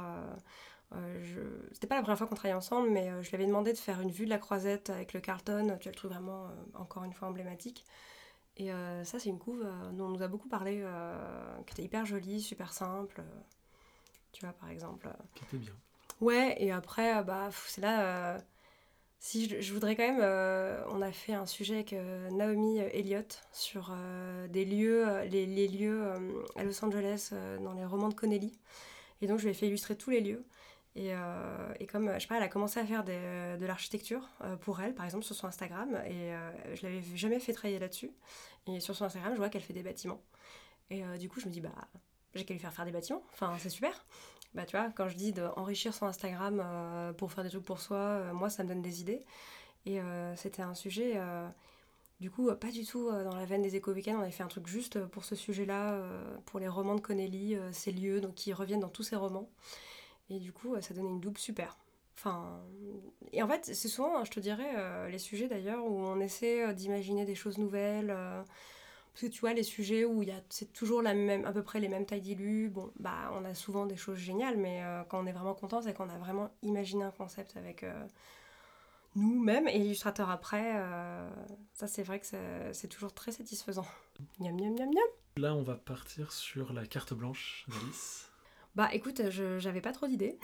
Je... C'était pas la première fois qu'on travaillait ensemble, mais je lui avais demandé de faire une vue de la croisette avec le Carlton. Tu as le truc vraiment, encore une fois, emblématique. Et ça, c'est une couve dont on nous a beaucoup parlé, qui était hyper jolie, super simple. tu vois, par exemple. Qui était bien. Ouais, et après, euh, bah, c'est là. Euh, si je, voudrais quand même. Euh, on a fait un sujet avec Naomi Elliott sur des lieux, les, les lieux à Los Angeles dans les romans de Connelly. Et donc, je lui ai fait illustrer tous les lieux. Et, et, comme, je sais pas, elle a commencé à faire de l'architecture pour elle, par exemple, sur son Instagram. Et je l'avais jamais fait travailler là-dessus. Et sur son Instagram, je vois qu'elle fait des bâtiments. Et du coup, je me dis, bah, j'ai qu'à lui faire faire des bâtiments. Enfin, c'est super bah, tu vois, quand je dis d'enrichir son Instagram euh, pour faire des trucs pour soi, euh, moi, ça me donne des idées. Et euh, c'était un sujet, du coup, pas du tout dans la veine des éco-weekends. On avait fait un truc juste pour ce sujet-là, pour les romans de Connelly, ces lieux donc, qui reviennent dans tous ses romans. Et du coup, ça donnait une double super. Enfin, et en fait, c'est souvent, je te dirais, les sujets d'ailleurs où on essaie d'imaginer des choses nouvelles parce que tu vois, les sujets où c'est toujours la même, à peu près les mêmes tailles d'illus, bon, bah, on a souvent des choses géniales, mais euh, quand on est vraiment content, c'est qu'on a vraiment imaginé un concept avec euh, nous-mêmes et l'illustrateur après. Euh, ça, c'est vrai que c'est toujours très satisfaisant. Miam, miam, miam, miam. Là, on va partir sur la carte blanche d'Alice. Bah, écoute, je j'avais pas trop d'idées.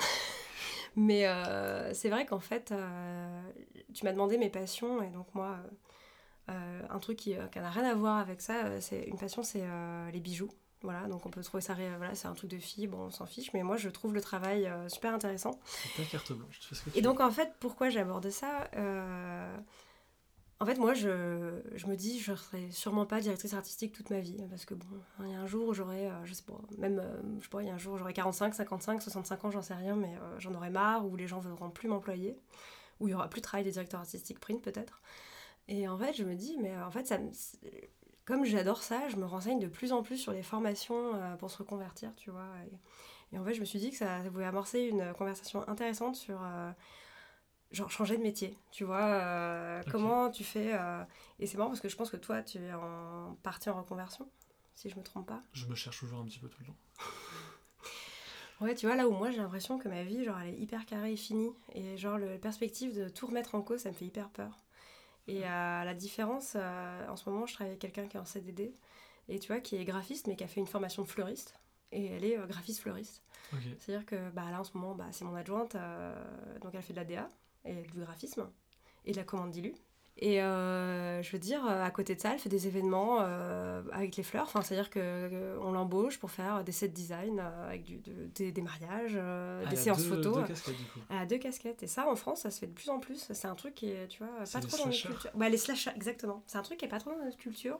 mais c'est vrai qu'en fait, tu m'as demandé mes passions, et donc moi euh, un truc qui n'a euh, rien à voir avec ça, euh, c'est une passion, c'est les bijoux. Voilà, donc on peut trouver ça, voilà, c'est un truc de fille, bon, on s'en fiche, mais moi je trouve le travail super intéressant. Ta carte blanche, tu fais ce que tu Et donc en fait, pourquoi j'aborde ça En fait, moi je, me dis, je serai sûrement pas directrice artistique toute ma vie, parce que bon, il y a un jour où j'aurai, je sais pas, même, je sais pas, il y a un jour où j'aurai 45, 55, 65 ans, j'en sais rien, mais j'en aurai marre, où les gens voudront plus m'employer, où il y aura plus de travail des directeurs artistiques print peut-être. Et en fait, je me dis, mais en fait, comme j'adore ça, je me renseigne de plus en plus sur les formations euh, pour se reconvertir, tu vois. Et, en fait, je me suis dit que ça, pouvait amorcer une conversation intéressante sur, euh, genre, changer de métier, tu vois. Euh, comment tu fais... Et c'est marrant parce que je pense que toi, tu es en partie en reconversion, si je me trompe pas. Je me cherche toujours un petit peu tout le temps. Ouais, tu vois, là où moi j'ai l'impression que ma vie, genre, elle est hyper carrée et finie. Et genre, la perspective de tout remettre en cause, ça me fait hyper peur. Et à la différence, euh, en ce moment, je travaille avec quelqu'un qui est en CDD, et tu vois, qui est graphiste, mais qui a fait une formation de fleuriste. Et elle est euh, graphiste fleuriste. C'est-à-dire que bah, là, en ce moment, bah, c'est mon adjointe, euh, donc elle fait de la DA, et du graphisme, et de la commande d'illu. Et euh, je veux dire, à côté de ça, elle fait des événements euh, avec les fleurs. Enfin, c'est-à-dire qu'on l'embauche pour faire des set design euh, avec du, de- des, des mariages, euh, Ah, des séances deux- photos. deux casquettes, du coup. Elle a deux casquettes. Et ça, en France, ça se fait de plus en plus. C'est un truc qui est, tu vois, pas trop dans notre culture. Ouais, les slashers, exactement. C'est un truc qui est pas trop dans notre culture.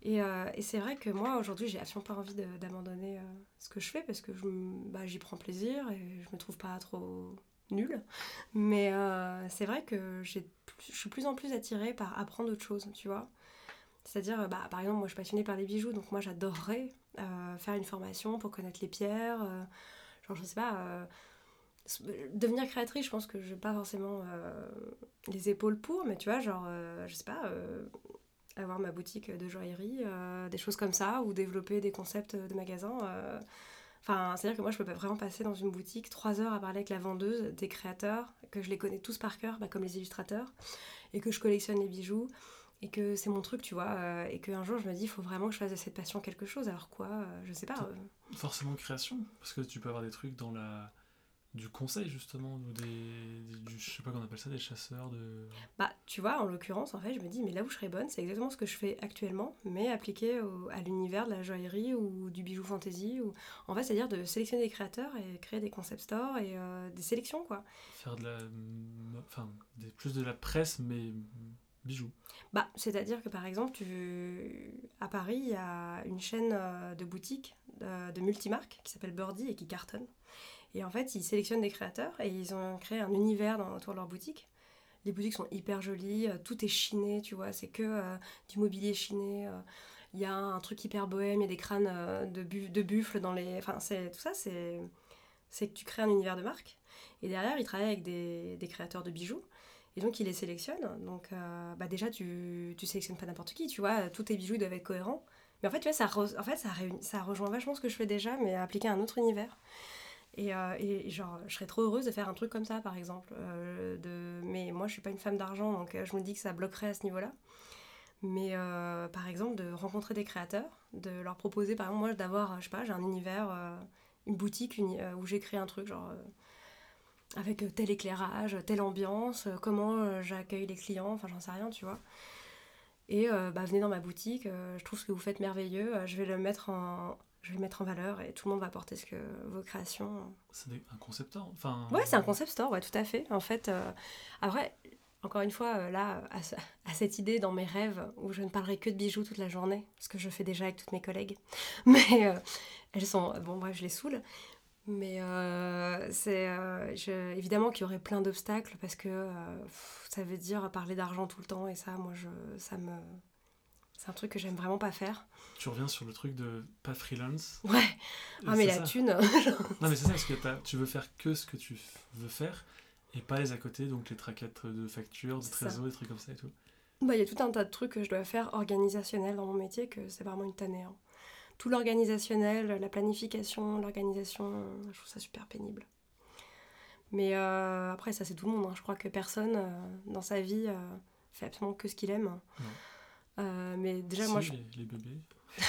Et, euh, et c'est vrai que moi, aujourd'hui, j'ai absolument pas envie d'abandonner euh, ce que je fais parce que bah, j'y prends plaisir et je me trouve pas trop nulle. Mais euh, c'est vrai que je suis plus en plus attirée par apprendre autre chose, tu vois. C'est-à-dire, bah, par exemple, moi, je suis passionnée par les bijoux, donc moi, j'adorerais euh, faire une formation pour connaître les pierres. euh, genre, je sais pas... devenir créatrice, je pense que je n'ai pas forcément les épaules pour, mais tu vois, genre, je sais pas, avoir ma boutique de joaillerie, des choses comme ça, ou développer des concepts de magasins. Enfin, c'est-à-dire que moi, je peux pas vraiment passer dans une boutique trois heures à parler avec la vendeuse, des créateurs, que je les connais tous par cœur, bah, comme les illustrateurs, et que je collectionne les bijoux, et que c'est mon truc, tu vois, euh, et qu'un jour, je me dis, il faut vraiment que je fasse de cette passion quelque chose. Alors quoi euh, Je sais pas. euh. Forcément création, parce que tu peux avoir des trucs dans la du conseil justement ou des, des- du, je sais pas qu'on appelle ça des chasseurs de Bah, tu vois, en l'occurrence, en fait, je me dis, mais là où je serais bonne, c'est exactement ce que je fais actuellement, mais appliqué au- à l'univers de la joaillerie ou du bijou fantasy. Ou... En fait, c'est-à-dire de sélectionner des créateurs et créer des concept stores et euh, des sélections, quoi. faire de la enfin des, plus de la presse mais bijoux. Bah, c'est-à-dire que par exemple, tu... à Paris, il y a une chaîne euh, de boutiques euh, de multimarques qui s'appelle Birdie et qui cartonne. Et en fait, ils sélectionnent des créateurs et ils ont créé un univers autour de leur boutique. Les boutiques sont hyper jolies, euh, tout est chiné, tu vois, c'est que euh, du mobilier chiné. euh, Il y a un truc hyper bohème, il y a des crânes de, bu- de buffles dans les. Enfin, tout ça, c'est, que tu crées un univers de marque. Et derrière, ils travaillent avec des, créateurs de bijoux. Et donc, ils les sélectionnent. Donc, bah déjà, tu, tu sélectionnes pas n'importe qui, tu vois. Tous tes bijoux doivent être cohérents. Mais en fait, tu vois, ça, ça rejoint vachement ce que je fais déjà, mais appliqué à un autre univers. Et, euh, et- genre, je serais trop heureuse de faire un truc comme ça, par exemple. Euh, de... Mais moi, je suis pas une femme d'argent, donc euh, je me dis que ça bloquerait à ce niveau-là. Mais par exemple, de rencontrer des créateurs, de leur proposer, par exemple, moi, d'avoir, je sais pas, j'ai un univers, une boutique où j'ai créé un truc, genre, avec tel éclairage, telle ambiance, comment j'accueille les clients, enfin, j'en sais rien, tu vois. Et bah, venez dans ma boutique, je trouve ce que vous faites merveilleux, je vais le mettre en, je vais le mettre en valeur et tout le monde va apporter ce que vos créations. C'est un concepteur. Enfin Ouais, c'est un concept store, ouais, tout à fait. En fait, euh, après, encore une fois, euh, là, à, ce- à cette idée dans mes rêves où je ne parlerai que de bijoux toute la journée, ce que je fais déjà avec toutes mes collègues, mais euh, elles sont, bon, bref, je les saoule. Mais euh, c'est euh, évidemment qu'il y aurait plein d'obstacles parce que euh, ça veut dire parler d'argent tout le temps et ça, moi, je, ça me, c'est un truc que j'aime vraiment pas faire. Tu reviens sur le truc de pas freelance. Ouais. Ah mais la ça. thune. Non mais c'est ça parce que tu veux faire que ce que tu veux faire et pas les à côté donc les traquettes de factures, de C'est ça. trésor, des trucs comme ça et tout. Bah, il y a tout un tas de trucs que je dois faire organisationnels dans mon métier que c'est vraiment une tannée. hein. Tout l'organisationnel, la planification, l'organisation, je trouve ça super pénible. Mais euh, après, ça c'est tout le monde. hein. Je crois que personne euh, dans sa vie euh, fait absolument que ce qu'il aime. Euh, mais déjà, Si, moi, je... les, les bébés.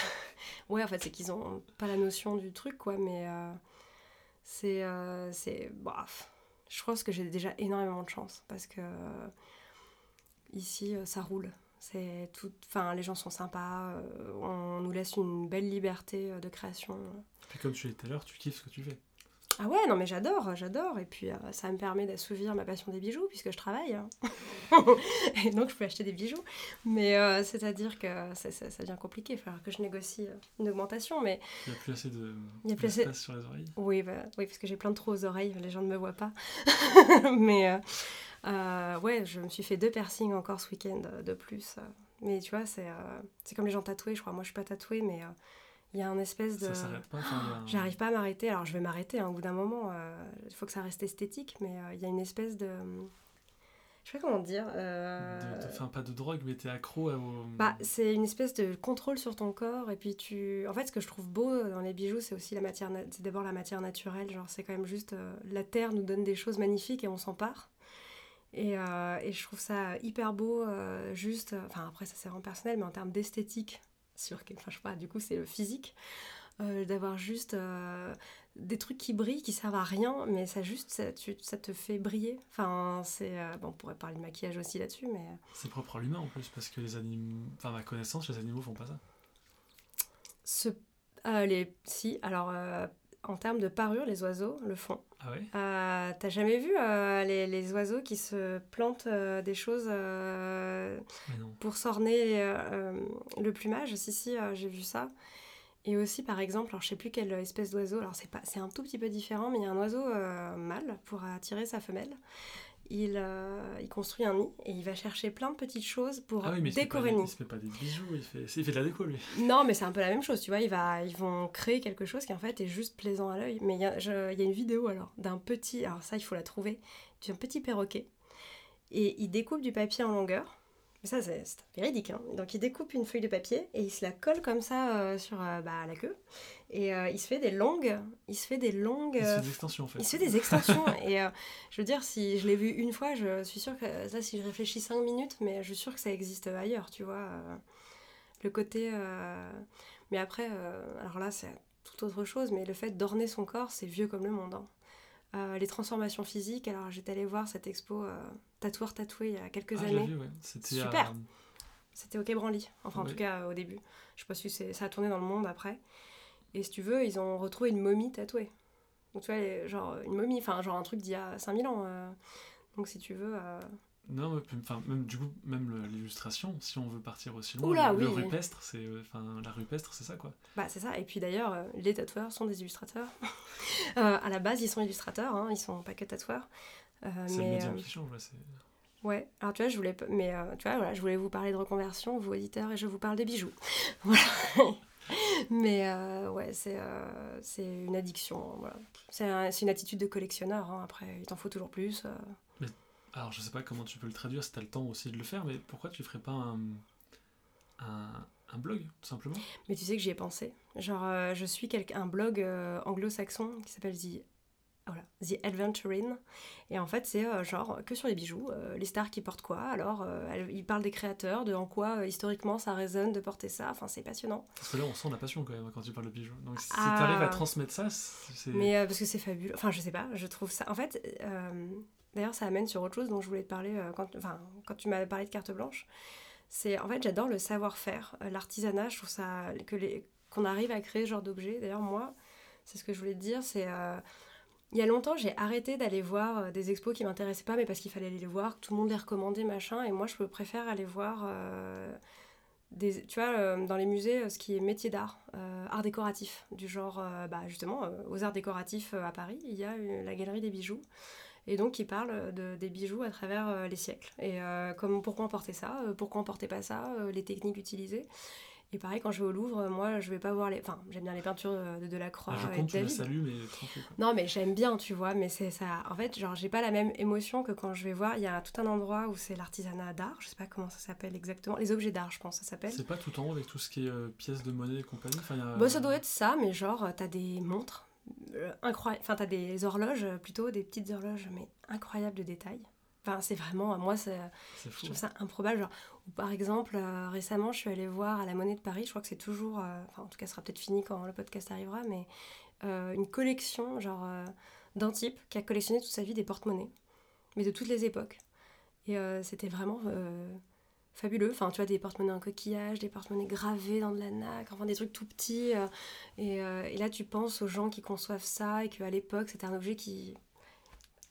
ouais, en fait, c'est qu'ils ont pas la notion du truc, quoi. Mais euh, c'est, euh, c'est, bref. Je pense que j'ai déjà énormément de chance parce que euh, ici, ça roule. C'est tout, enfin, les gens sont sympas. on nous laisse une belle liberté de création. Puis comme tu l'as dit tout à l'heure, tu kiffes ce que tu fais. Ah ouais, non mais j'adore, j'adore. Et puis euh, ça me permet d'assouvir ma passion des bijoux puisque je travaille. hein. et donc je peux acheter des bijoux. Mais euh, c'est-à-dire que ça, ça, ça devient compliqué. Il va falloir que je négocie euh, une augmentation. Mais Il n'y a plus assez de Il y a plus assez- sur les oreilles. oui, bah, oui parce que j'ai plein de trous aux oreilles. Les gens ne me voient pas. mais euh, ouais, je me suis fait deux piercings encore ce week-end de plus. Mais tu vois, c'est comme les gens tatoués. Je crois, moi je suis pas tatouée, mais il y a un espèce de... Ça s'arrête pas. J'arrive pas à m'arrêter. Alors je vais m'arrêter hein, au bout d'un moment. euh, Il faut que ça reste esthétique, mais euh, il y a une espèce de. Je sais pas comment dire. euh, de- de- Enfin, pas de drogue, mais t'es accro à-. Bah, c'est une espèce de contrôle sur ton corps. Et puis tu. En fait, ce que je trouve beau dans les bijoux, c'est aussi la matière. na- C'est d'abord la matière naturelle. Genre, c'est quand même juste. euh, la terre nous donne des choses magnifiques et on s'empare. Et, euh, et je trouve ça hyper beau, juste. Enfin, après, ça c'est vraiment personnel, mais en termes d'esthétique, sur. Enfin, je sais pas, du coup, c'est le physique. euh, d'avoir juste euh, des trucs qui brillent, qui servent à rien, mais ça juste, ça, tu- ça te fait briller. Enfin, c'est... euh, bon, on pourrait parler de maquillage aussi là-dessus, mais... C'est propre à l'humain en plus, parce que les animaux. Enfin, à ma connaissance, les animaux font pas ça. Ce, les, si, alors en termes de parure, les oiseaux le font. Ah ouais? Euh, T'as jamais vu euh, les, les oiseaux qui se plantent euh, des choses pour s'orner le plumage? Si, si, j'ai vu ça. Et aussi, par exemple, alors je sais plus quelle espèce d'oiseau, alors c'est pas, c'est un tout petit peu différent, mais il y a un oiseau mâle pour attirer sa femelle. Il, euh, il construit un nid et il va chercher plein de petites choses pour Ah oui, mais il décorer le il nid. se fait pas des bijoux, il fait, il fait de la déco lui. Non, mais c'est un peu la même chose, tu vois. Il va, ils vont créer quelque chose qui en fait est juste plaisant à l'œil. Mais il y, a, je- il y a une vidéo alors d'un petit, alors ça il faut la trouver, d'un petit perroquet. Et il découpe du papier en longueur. Mais ça c'est véridique. Hein. Donc il découpe une feuille de papier et il se la colle comme ça euh, sur euh, bah, la queue. Et euh, il se fait des longues, il se fait des longues. Il se fait des extensions en fait. il se fait des extensions et je veux dire, si je l'ai vu une fois, je suis sûre que là, si je réfléchis cinq minutes, mais je suis sûre que ça existe ailleurs, tu vois. le côté. Mais après, alors là, c'est tout autre chose, mais le fait d'orner son corps, c'est vieux comme le monde. hein. Euh, les transformations physiques, alors j'étais allée voir cette expo euh, Tatoueur Tatoué il y a quelques Ah, années. vu, ouais. C'était Super. C'était au Quai Branly, enfin en tout cas au début. Je sais pas si ça a tourné dans le monde après. Et si tu veux, ils ont retrouvé une momie tatouée. Donc tu vois, les- genre une momie, enfin genre un truc d'il y a 5000 ans. euh. Donc si tu veux... euh, Non, mais enfin, même du coup, même le- l'illustration, si on veut partir aussi loin, Oula, le, le oui. rupestre, c'est, euh, enfin, la rupestre, c'est ça quoi. Bah c'est ça. Et puis d'ailleurs, euh, les tatoueurs sont des illustrateurs. Euh, à la base, ils sont illustrateurs, hein, ils sont pas que tatoueurs. Euh, C'est le mais médium qui change, ouais. Alors tu vois, je voulais, mais tu vois, voilà, je voulais vous parler de reconversion, vous auditeurs, et je vous parle des bijoux. voilà. mais ouais, c'est c'est une addiction. Voilà. C'est un- une attitude de collectionneur. hein. Après, il t'en faut toujours plus. euh. Alors, je sais pas comment tu peux le traduire si t'as le temps aussi de le faire, mais pourquoi tu ferais pas un, un, un blog, tout simplement? Mais tu sais que j'y ai pensé. Genre, euh, je suis quelqu'un- un blog euh, anglo-saxon qui s'appelle The, voilà, The Adventuring. Et en fait, c'est euh, genre que sur les bijoux, euh, les stars qui portent quoi. Alors, euh, ils parlent des créateurs, de en quoi historiquement ça résonne de porter ça. Enfin, c'est passionnant. Parce que là, on sent la passion quand même quand tu parles de bijoux. Donc, si Ah. t'arrives à transmettre ça, c'est. Mais parce que c'est fabuleux. Enfin, je sais pas, je trouve ça. En fait, d'ailleurs, ça amène sur autre chose dont je voulais te parler euh, quand, enfin, quand tu m'avais parlé de carte blanche. C'est en fait, j'adore le savoir-faire, euh, l'artisanat. Je trouve ça que les qu'on arrive à créer ce genre d'objet. D'ailleurs, moi, c'est ce que je voulais te dire. C'est euh, il y a longtemps, j'ai arrêté d'aller voir des expos qui m'intéressaient pas, mais parce qu'il fallait aller les voir, que tout le monde les recommandait, machin. Et moi, je préfère aller voir. des, tu vois, dans les musées, ce qui est métier d'art, art décoratif, du genre, bah, justement, aux arts décoratifs à Paris, il y a la galerie des bijoux, et donc ils parlent de, des bijoux à travers euh, les siècles, et euh, comme, pourquoi on portait ça, euh, pourquoi on portait pas ça, euh, les techniques utilisées. Et pareil, quand je vais au Louvre, euh, moi, je vais pas voir les... Enfin, j'aime bien les peintures euh, de Delacroix Ah, je et compte, de tu le David. mais tranquille. Non, mais j'aime bien, tu vois, mais c'est ça. En fait, genre, j'ai pas la même émotion que quand je vais voir. Il y a tout un endroit où c'est l'artisanat d'art, je sais pas comment ça s'appelle exactement. Les objets d'art, je pense, ça s'appelle. C'est pas tout en haut avec tout ce qui est euh, pièces de monnaie et compagnie. Enfin, il y a- Bah, ça doit être ça, mais genre, euh, t'as des montres euh, incroyables. Enfin, t'as des horloges, euh, plutôt, des petites horloges, mais incroyables de détails. Enfin, c'est vraiment, moi, c'est, je trouve ça improbable. Genre, ou par exemple, euh, récemment, je suis allée voir à la Monnaie de Paris, je crois que c'est toujours, euh, enfin, en tout cas, ce sera peut-être fini quand le podcast arrivera, mais euh, une collection, genre, d'un type qui a collectionné toute sa vie des porte-monnaies, mais de toutes les époques. Et c'était vraiment fabuleux. Enfin, tu vois, des porte-monnaies en coquillage, des porte-monnaies gravés dans de la nacre, enfin, des trucs tout petits. euh, et, euh, et là, tu penses aux gens qui conçoivent ça et qu'à l'époque, c'était un objet qui.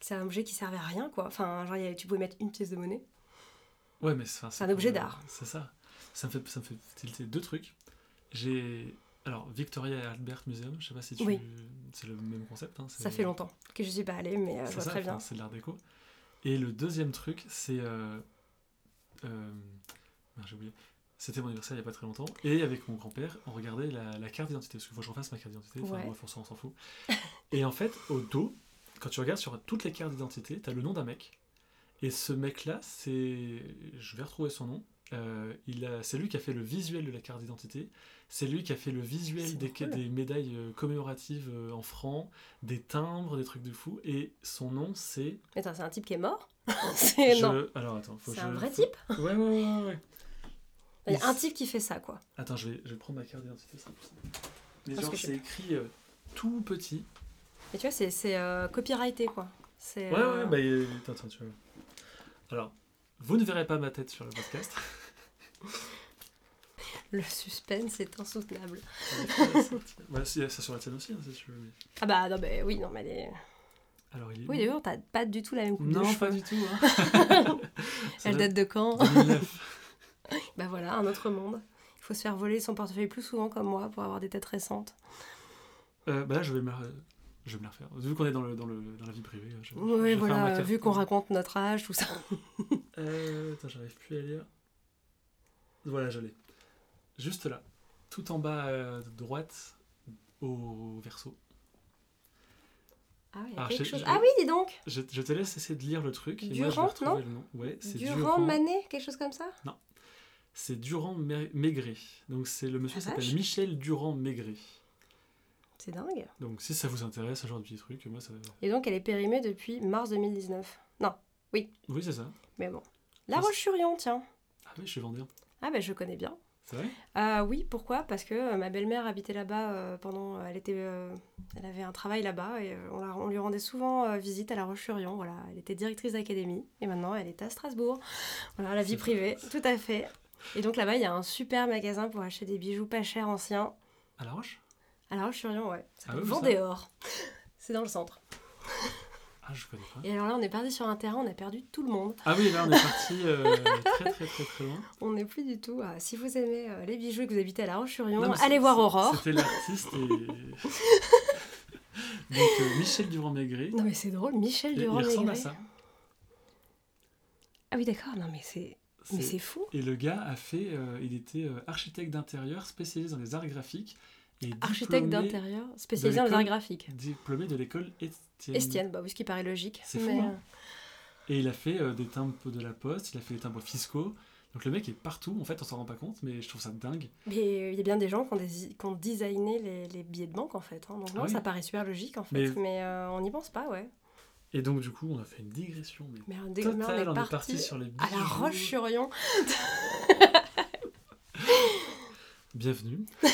C'est un objet qui servait à rien, quoi. Enfin, genre, tu pouvais mettre une pièce de monnaie. Ouais, mais c'est un objet euh, d'art. C'est ça. Ça me fait, ça me fait tilter deux trucs. J'ai. Alors, Victoria et Albert Museum, je sais pas si tu. Oui. C'est le même concept. Hein, Ça fait longtemps que je suis pas allée, mais euh, je C'est vois ça, très bien. c'est de l'art déco. Et le deuxième truc, c'est. Euh, merde, j'ai oublié. C'était mon anniversaire il y a pas très longtemps. Et avec mon grand-père, on regardait la, la carte d'identité. Parce qu'il faut que je refasse ma carte d'identité. Enfin, Ouais. bref, on s'en fout. et en fait, au dos, quand tu regardes sur toutes les cartes d'identité, tu as le nom d'un mec. Et ce mec-là, c'est. Je vais retrouver son nom. Euh, il a... C'est lui qui a fait le visuel de la carte d'identité. C'est lui qui a fait le visuel des, médailles euh, commémoratives euh, en francs, des timbres, des trucs de fou. Et son nom, c'est. Attends, c'est un type qui est mort C'est Je-. Alors attends, faut C'est je- un vrai type Ouais, ouais, ouais, ouais, ouais. Il y a un type qui fait ça, quoi. Attends, je vais, je vais prendre ma carte d'identité. Mais Parce genre, c'est écrit euh, tout petit. Mais tu vois, c'est, c'est euh, copyrighté, quoi. Ouais, ouais, bah, attends, tu vois. Alors, vous ne verrez pas ma tête sur le podcast. Le suspense est insoutenable. c'est ça sur la tienne aussi, hein, si tu veux. mais- Ah bah, non, mais oui, non, mais les... Alors, il est. Oui, d'ailleurs, t'as pas du tout la même coupe de Non, cheveux. pas du tout. Hein. Ça Elle date de quand 2009. Bah voilà, un autre monde. Il faut se faire voler son portefeuille plus souvent comme moi pour avoir des têtes récentes. Euh, bah là, je vais me je vais me la refaire. Vu qu'on est dans, le, dans, le, dans la vie privée. Je, Oui, voilà, vu qu'on raconte notre âge, tout ça. Euh, attends, j'arrive plus à lire. Voilà, je l'ai. Juste là, tout en bas à droite, au verso. Ah, il y a Alors, quelque chose. Ah oui, dis donc Je, je te laisse essayer de lire le truc. et moi, je vais Durand, retrouver non le nom. Ouais, c'est Durand, Durand. Manet, quelque chose comme ça C'est Durand Mai- Maigret. Donc c'est le monsieur s'appelle. Michel Durand Maigret. C'est dingue. Donc si ça vous intéresse, ce genre de petit truc, moi ça. Et donc, elle est périmée depuis mars 2019. Non, Oui, c'est ça. mais bon. La Roche-sur-Yon, tiens. Ah oui, je suis vendeur. Ah ben, je connais bien. C'est vrai? Ah oui, pourquoi? Parce que euh, ma belle-mère habitait là-bas euh, pendant. Elle était, euh, elle avait un travail là-bas et euh, on, la- on lui rendait souvent euh, visite à La Roche-sur-Yon. Voilà, elle était directrice d'académie et maintenant elle est à Strasbourg. Voilà, la vie privée, tout à fait. Et donc là-bas, il y a un super magasin pour acheter des bijoux pas chers anciens. À La Roche? À La Roche-sur-Yon, ouais. Ça Ah oui, Vendéor. C'est dans le centre. Ah, je connais pas. Et alors là, on est parti sur un terrain, on a perdu tout le monde. Ah oui, là on est parti euh, très très très très loin. On n'est plus du tout. ah, si vous aimez euh, les bijoux et que vous habitez à La Roche-sur-Yon, allez voir Aurore. C'était l'artiste et. Donc euh, Michel Durand Maigret. Non mais c'est drôle, Michel Il, il ressemble à ça. Ah oui, d'accord. Non mais c'est, mais C'est- fou. Et le gars a fait, euh, il était euh, architecte d'intérieur spécialisé dans les arts graphiques Architecte d'intérieur, spécialisé dans les arts graphiques. diplômé de l'école Estienne. Estienne, bah oui, ce qui paraît logique. C'est fou, mais, hein. Et il a fait euh, des timbres de la poste, il a fait des timbres fiscaux. Donc le mec est partout, en fait on s'en rend pas compte, mais je trouve ça dingue. mais euh, il y a bien des gens qui ont, des, qui ont designé les, les billets de banque en fait. hein. Donc non, Ah oui. ça paraît super logique en fait. Mais- Mais, euh, on n'y pense pas, ouais. Et donc du coup on a fait une digression, mais Mais on, mais est parti, sur les à bijoux. la Roche-sur-Yon. Bienvenue.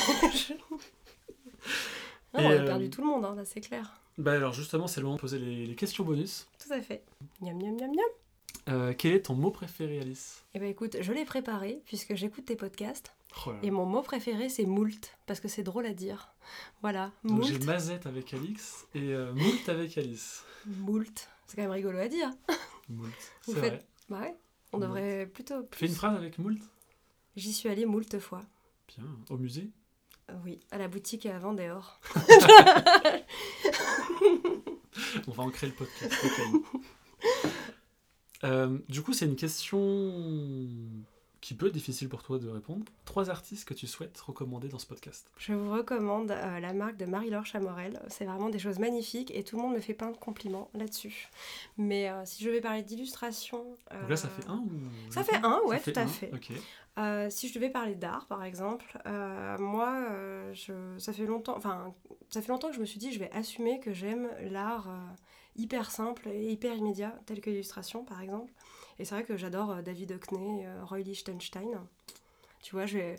Non, on a euh, perdu tout le monde, hein, c'est clair. Bah alors justement c'est le moment de poser les, les questions bonus. Tout à fait. Miam, miam, miam, miam. Euh, quel est ton mot préféré Alice? Eh ben écoute, je l'ai préparé puisque j'écoute tes podcasts. Oh. Et mon mot préféré c'est moult, parce que c'est drôle à dire. Voilà, Donc j'ai. Mazette avec Alix et euh, Moult avec Alice. Moult. C'est quand même rigolo à dire. Moult, c'est faites- vrai. Bah ouais, on Moult. devrait plutôt. Fais une phrase avec Moult? J'y suis allée moult fois. Bien. Au musée? Oui, à la boutique à Vendéor. On va ancrer le podcast. Euh, du coup, c'est une question qui peut être difficile pour toi de répondre. Trois artistes que tu souhaites recommander dans ce podcast. Je vous recommande euh, la marque de Marie-Laure Chamorel. C'est vraiment des choses magnifiques et tout le monde me fait plein de compliments là-dessus. Mais euh, si je vais parler d'illustration. Donc là, ça euh, fait un ou ça fait un, ouais, Ça tout à un, fait. Si je devais parler d'art, par exemple, moi, je, ça fait longtemps, enfin, ça fait longtemps que je me suis dit, je vais assumer que j'aime l'art hyper simple et hyper immédiat, tel que l'illustration, par exemple. Et c'est vrai que j'adore euh, David Hockney, euh, Roy Lichtenstein. Tu vois, j'aime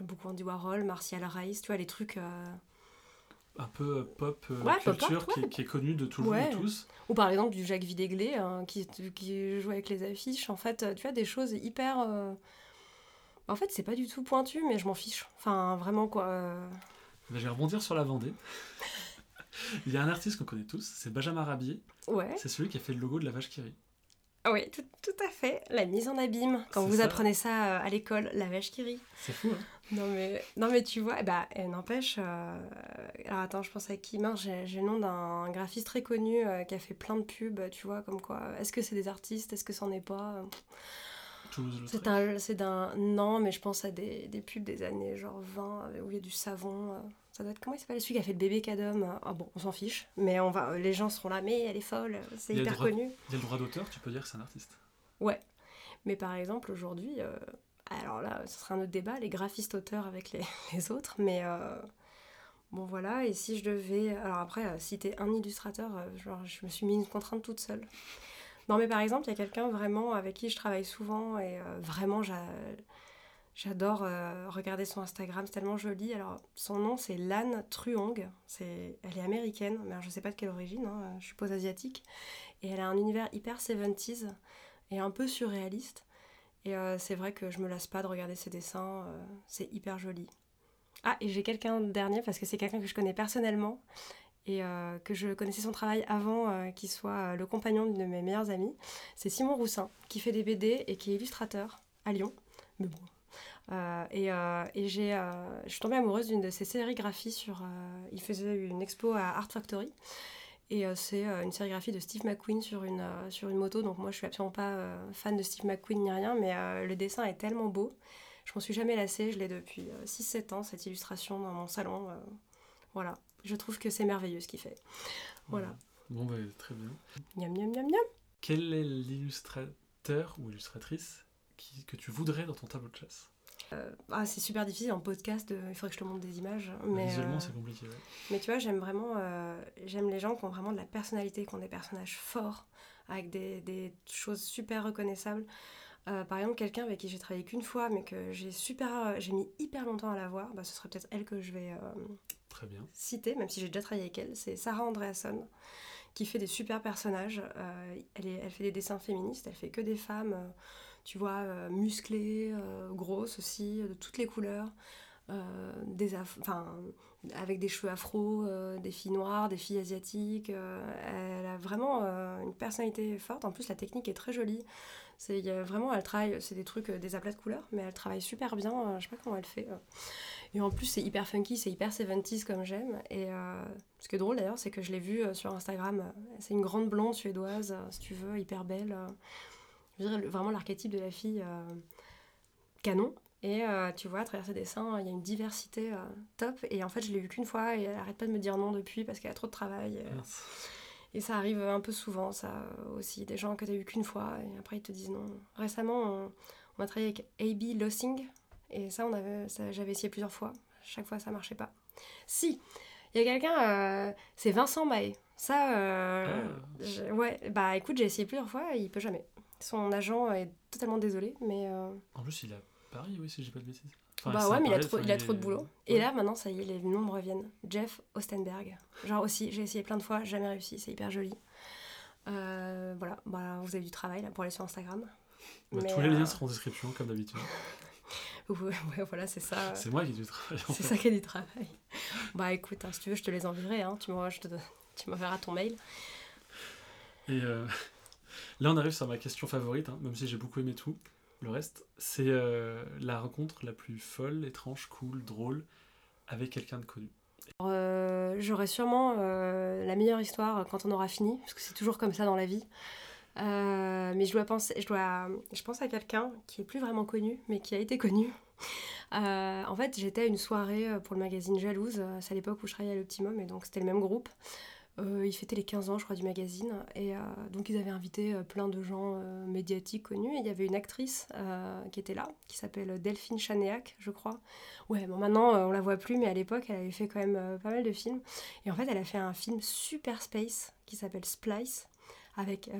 beaucoup Andy Warhol, Martial Rice, tu vois, les trucs. euh, Un peu pop euh, Ouais, pop culture qui, est, qui est connu de tout le Ouais. monde tous. Ou par exemple du Jacques Vidéglé, hein, qui, qui joue avec les affiches. En fait, tu vois, des choses hyper. euh, En fait, c'est pas du tout pointu, mais je m'en fiche. Enfin, vraiment, quoi. euh, Ben, je vais rebondir sur la Vendée. Il y a un artiste qu'on connaît tous, c'est Benjamin Rabier. Ouais. C'est celui qui a fait le logo de la vache qui rit. Ah Oui, tout, tout à fait. La mise en abîme. Quand vous ça. apprenez ça euh, à l'école, la vache qui rit. C'est fou, hein Non mais, non mais tu vois, eh bah, eh, n'empêche. euh, Alors attends, je pense à qui Mince, j'ai le nom d'un graphiste très connu euh, qui a fait plein de pubs, tu vois, comme quoi. Est-ce que c'est des artistes Est-ce que c'en est pas. C'est un, c'est d'un. Non, mais je pense à des, des pubs des années genre 20 euh, où il y a du savon. euh, Ça doit être comment il s'appelle celui qui a fait le bébé Cadom euh, Ah bon, on s'en fiche. Mais on va, les gens seront là. Mais elle est folle. C'est hyper droit- connu. Il y a le droit d'auteur, tu peux dire que c'est un artiste. Ouais. Mais par exemple, aujourd'hui, euh, alors là, ce sera un autre débat, les graphistes-auteurs avec les, les autres, mais euh, bon voilà, et si je devais. Alors après, euh, citer un illustrateur, euh, genre, je me suis mis une contrainte toute seule. Non, mais par exemple, il y a quelqu'un vraiment avec qui je travaille souvent et euh, vraiment, j'a- J'adore regarder son Instagram, c'est tellement joli. Alors, son nom, c'est Lan Truong. Elle est américaine, mais je sais pas de quelle origine, hein, je suppose asiatique. Et elle a un univers hyper 70s et un peu surréaliste. Et c'est vrai que je me lasse pas de regarder ses dessins, c'est hyper joli. Ah, et j'ai quelqu'un dernier parce que c'est quelqu'un que je connais personnellement et euh, que je connaissais son travail avant euh, qu'il soit euh, le compagnon d'une de mes meilleures amies. C'est Simon Roussin qui fait des BD et qui est illustrateur à Lyon. Mais bon. Et, et j'ai, je suis tombée amoureuse d'une de ses sérigraphies sur. il faisait une expo à Art Factory. Et c'est une sérigraphie de Steve McQueen sur une, sur une moto. Donc moi, je suis absolument pas fan de Steve McQueen ni rien, mais le dessin est tellement beau. Je m'en suis jamais lassée. Je l'ai depuis 6-7 ans, cette illustration dans mon salon. voilà. Je trouve que c'est merveilleux ce qu'il fait. Voilà. Bon, bah, très bien. Miam, miam, miam, miam. Quel est l'illustrateur ou illustratrice qui, que tu voudrais dans ton tableau de chasse euh, ah, c'est super difficile en podcast, il faudrait que je te montre des images. Mais, Visuellement, euh, c'est compliqué. Mais tu vois, j'aime vraiment euh, j'aime les gens qui ont vraiment de la personnalité, qui ont des personnages forts, avec des, des choses super reconnaissables. par exemple, quelqu'un avec qui j'ai travaillé qu'une fois, mais que j'ai super, j'ai mis hyper longtemps à la voir, bah, ce serait peut-être elle que je vais Très bien. citer, même si j'ai déjà travaillé avec elle, c'est Sarah Andreasson, qui fait des super personnages. Euh, elle, est, elle fait des dessins féministes, elle fait que des femmes, euh, tu vois, euh, musclées, grosses aussi, de toutes les couleurs. des enfin, avec des cheveux afro, des filles noires, des filles asiatiques. elle a vraiment une personnalité forte. En plus, la technique est très jolie. C'est vraiment, elle travaille, c'est des trucs, des aplats de couleurs, mais elle travaille super bien. je sais pas comment elle fait. Et en plus, c'est hyper funky, c'est hyper 70s comme j'aime. Et euh, ce qui est drôle d'ailleurs, c'est que je l'ai vue euh, sur Instagram. C'est une grande blonde suédoise, euh, si tu veux, hyper belle. Je dirais vraiment l'archétype de la fille canon. Et tu vois, à travers ses dessins, il y a une diversité top. Et en fait, je l'ai vue qu'une fois et elle arrête pas de me dire non depuis parce qu'elle a trop de travail. Et, ça arrive un peu souvent, ça aussi. Des gens que tu as vu qu'une fois et après ils te disent non. Récemment, on, on a travaillé avec A.B. Lossing, et ça, on avait, j'avais essayé plusieurs fois. Chaque fois, ça marchait pas. Si, il y a quelqu'un, euh, c'est Vincent Maé. Ça, euh, ah. ouais, bah écoute, j'ai essayé plusieurs fois, il peut jamais. Son agent est totalement désolé, mais. Euh, en plus, il a Paris, oui, si j'ai pas de bêtises. bah ouais, mais il a trop, il a trop de boulot. Et là, maintenant, ça y est, les noms me reviennent. Jeff Ostenberg. Genre aussi, j'ai essayé plein de fois, jamais réussi, c'est hyper joli. voilà, bah, vous avez du travail là pour aller sur Instagram. Bah, tous les liens seront en description, comme d'habitude. ouais, voilà, c'est ça. C'est moi qui ai du travail. C'est ça qui est du travail. Bah écoute, hein, si tu veux, je te les enverrai. Hein. Tu m'enverras ton mail. Et euh, là, on arrive sur ma question favorite, hein, même si j'ai beaucoup aimé tout. Le reste, c'est euh, la rencontre la plus folle, étrange, cool, drôle avec quelqu'un de connu. Euh, j'aurai sûrement la meilleure histoire quand on aura fini, parce que c'est toujours comme ça dans la vie. Euh, mais je dois penser, je dois, je pense à quelqu'un qui est plus vraiment connu, mais qui a été connu. Euh, en fait, j'étais à une soirée euh, pour le magazine Jalouse, c'est à l'époque où je travaillais à l'Optimum, et donc c'était le même groupe. Euh, ils fêtaient les 15 ans, je crois, du magazine, et donc ils avaient invité plein de gens médiatiques connus, et il y avait une actrice qui était là, qui s'appelle Delphine Chanéac, je crois. Ouais, bon, maintenant on la voit plus, mais à l'époque elle avait fait quand même pas mal de films. Et en fait, elle a fait un film super space qui s'appelle Splice, avec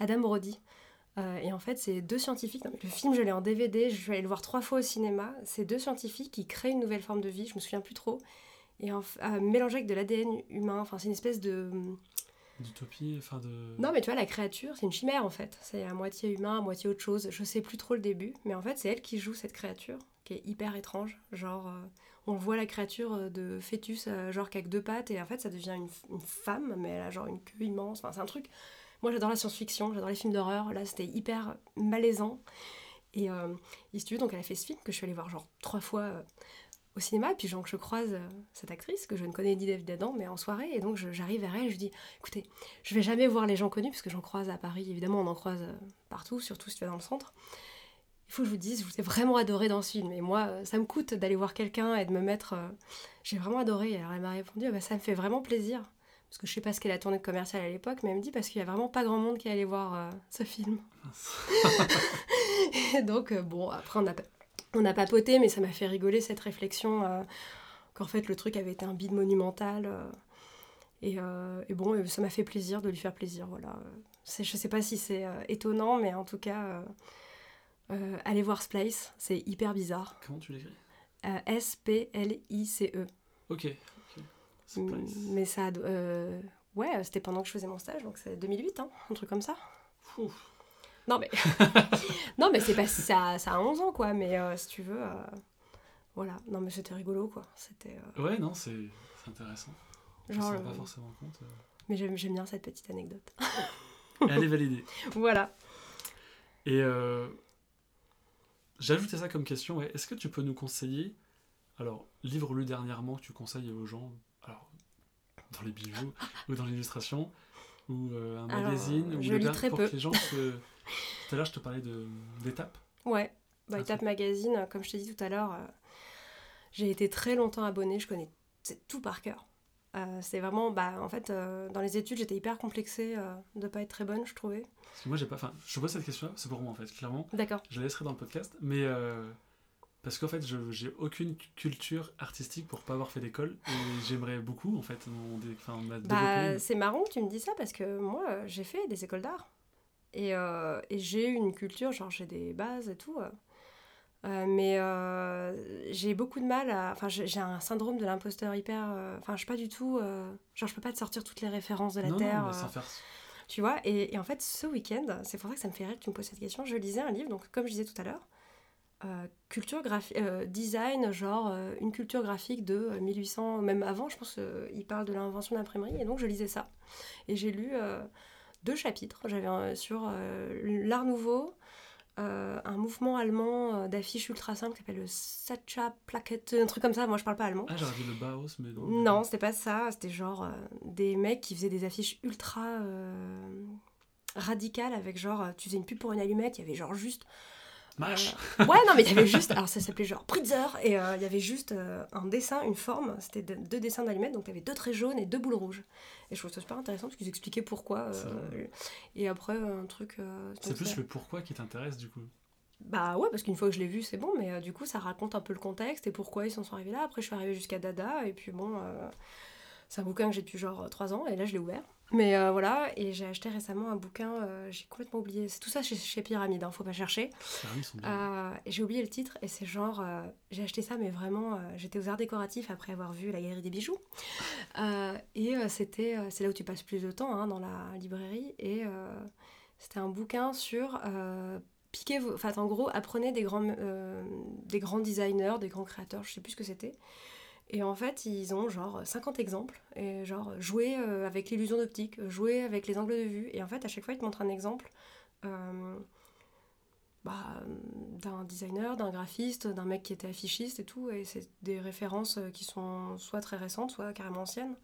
Adam Brody. Euh, et en fait, c'est deux scientifiques. le film, je l'ai en DVD, je vais aller le voir trois fois au cinéma. C'est deux scientifiques qui créent une nouvelle forme de vie, je me souviens plus trop. Et en, euh, mélangé avec de l'ADN humain. Enfin, c'est une espèce de. D'utopie, enfin de. Non, mais tu vois, la créature, c'est une chimère en fait. C'est à moitié humain, à moitié autre chose. Je sais plus trop le début, mais en fait, c'est elle qui joue cette créature, qui est hyper étrange. Genre, euh, on voit la créature de fœtus, genre avec deux pattes, et en fait, ça devient une, une, femme, mais elle a genre une queue immense. Enfin, c'est un truc moi, j'adore la science-fiction, j'adore les films d'horreur. Là, c'était hyper malaisant. Et, euh, et donc elle a fait ce film que je suis allée voir genre trois fois euh, au cinéma. Et puis, genre, je croise euh, cette actrice que je ne connais ni d'Adam, mais en soirée. Et donc, j'arrive vers elle, je dis écoutez, je vais jamais voir les gens connus, parce que j'en croise à Paris, évidemment, on en croise euh, partout, surtout si tu vas dans le centre. Il faut que je vous dise, je vous ai vraiment adoré dans ce film. Et moi, ça me coûte d'aller voir quelqu'un et de me mettre. J'ai vraiment adoré. Alors, elle m'a répondu ah bah, ça me fait vraiment plaisir parce que je sais pas ce qu'elle a tourné de commercial à l'époque, mais elle me dit parce qu'il y a vraiment pas grand monde qui allait voir euh, ce film. et donc, euh, bon, après, on a, on a papoté, mais ça m'a fait rigoler cette réflexion euh, qu'en fait, le truc avait été un bide monumental. Et, et, bon, ça m'a fait plaisir de lui faire plaisir. Voilà. Je sais pas si c'est étonnant, mais en tout cas, Euh, allez voir Splice, c'est hyper bizarre. Comment tu l'écris? Euh, S-P-L-I-C-E. Ok. Mais ça. euh, ouais, c'était pendant que je faisais mon stage, donc c'est 2008, hein, un truc comme ça. Non, mais. non, mais c'est pas. Ça, ça a 11 ans, quoi, mais euh, si tu veux. euh, Voilà. Non, mais c'était rigolo, quoi. C'était. euh, Ouais, non, c'est intéressant. Je ne pas forcément compte. Mais j'aime bien cette petite anecdote. Elle est validée. voilà. Et j'ajoutais ça comme question. ouais. Est-ce que tu peux nous conseiller, alors, livre lu dernièrement que tu conseilles aux gens, alors, dans les bijoux ou dans l'illustration, ou un Alors, magazine, ou je le lis très pour peu. que les gens se... Tout à l'heure, je te parlais d'étapes. Ouais. Bah, Un Étape Magazine, comme je t'ai dit tout à l'heure, euh, j'ai été très longtemps abonnée, je connais tout par cœur. Euh, c'est vraiment, bah, en fait, euh, dans les études, j'étais hyper complexée de pas être très bonne, je trouvais. Parce que moi, j'ai pas... Enfin, je pose cette question-là, c'est pour moi, en fait, clairement. D'accord. Je la laisserai dans le podcast, mais... Parce qu'en fait, je j'ai aucune culture artistique pour pas avoir fait d'école, et j'aimerais beaucoup, en fait, mon dé- enfin, Bah, c'est marrant que tu me dis ça parce que moi, j'ai fait des écoles d'art. Et, euh, et j'ai une culture, genre j'ai des bases et tout. euh. Euh, mais euh, j'ai beaucoup de mal à. Enfin, j'ai un syndrome de l'imposteur hyper. Enfin, je suis pas du tout. genre, je peux pas te sortir toutes les références de la non, Terre. non, mais sans faire... Tu vois, et, et en fait, ce week-end, c'est pour ça que ça me fait rire que tu me poses cette question. Je lisais un livre, donc comme je disais tout à l'heure, euh, culture graphique, design, genre euh, une culture graphique de euh, 1800, même avant, je pense qu'il parle de l'invention de l'imprimerie, et donc je lisais ça. Et j'ai lu deux chapitres. J'avais un- sur euh, l'art nouveau, euh, un mouvement allemand euh, d'affiches ultra simples qui s'appelle le Sacha Plaquette, un truc comme ça. Moi, je parle pas allemand. Ah, j'aurais dit le Bauhaus, mais non. Non, c'était pas ça. C'était genre euh, des mecs qui faisaient des affiches ultra euh, radicales avec genre, euh, tu faisais une pub pour une allumette, il y avait genre juste. Ouais, non, mais il y avait juste. Alors ça s'appelait genre Pritzer et euh, il y avait juste euh, un dessin, une forme. C'était de- deux dessins d'allumettes, donc tu avais deux traits jaunes et deux boules rouges. Et je trouve ça super intéressant parce qu'ils expliquaient pourquoi. euh, et après, un truc. C'est plus ça- le pourquoi qui t'intéresse, du coup. bah ouais, parce qu'une fois que je l'ai vu, c'est bon, mais du coup, ça raconte un peu le contexte et pourquoi ils s'en sont arrivés là. Après, je suis arrivée jusqu'à Dada, et puis bon, c'est un bouquin que j'ai depuis genre 3 ans, et là, je l'ai ouvert. Mais euh, voilà, et j'ai acheté récemment un bouquin, euh, j'ai complètement oublié. C'est tout ça chez, chez Pyramide, hein, faut pas chercher. Euh, j'ai oublié le titre, et c'est genre, j'ai acheté ça, mais vraiment, j'étais aux arts décoratifs après avoir vu la galerie des bijoux. Et c'était, c'est là où tu passes plus de temps, hein, dans la librairie, et c'était un bouquin sur piquez vos, enfin en gros, apprenez des grands, des grands designers, des grands créateurs, je sais plus ce que c'était. Et en fait, ils ont genre 50 exemples, et genre jouer euh, avec l'illusion d'optique, jouer avec les angles de vue, et en fait, à chaque fois, ils te montrent un exemple. euh, bah, d'un designer, d'un graphiste, d'un mec qui était affichiste et tout. Et c'est des références euh, qui sont soit très récentes, soit carrément anciennes.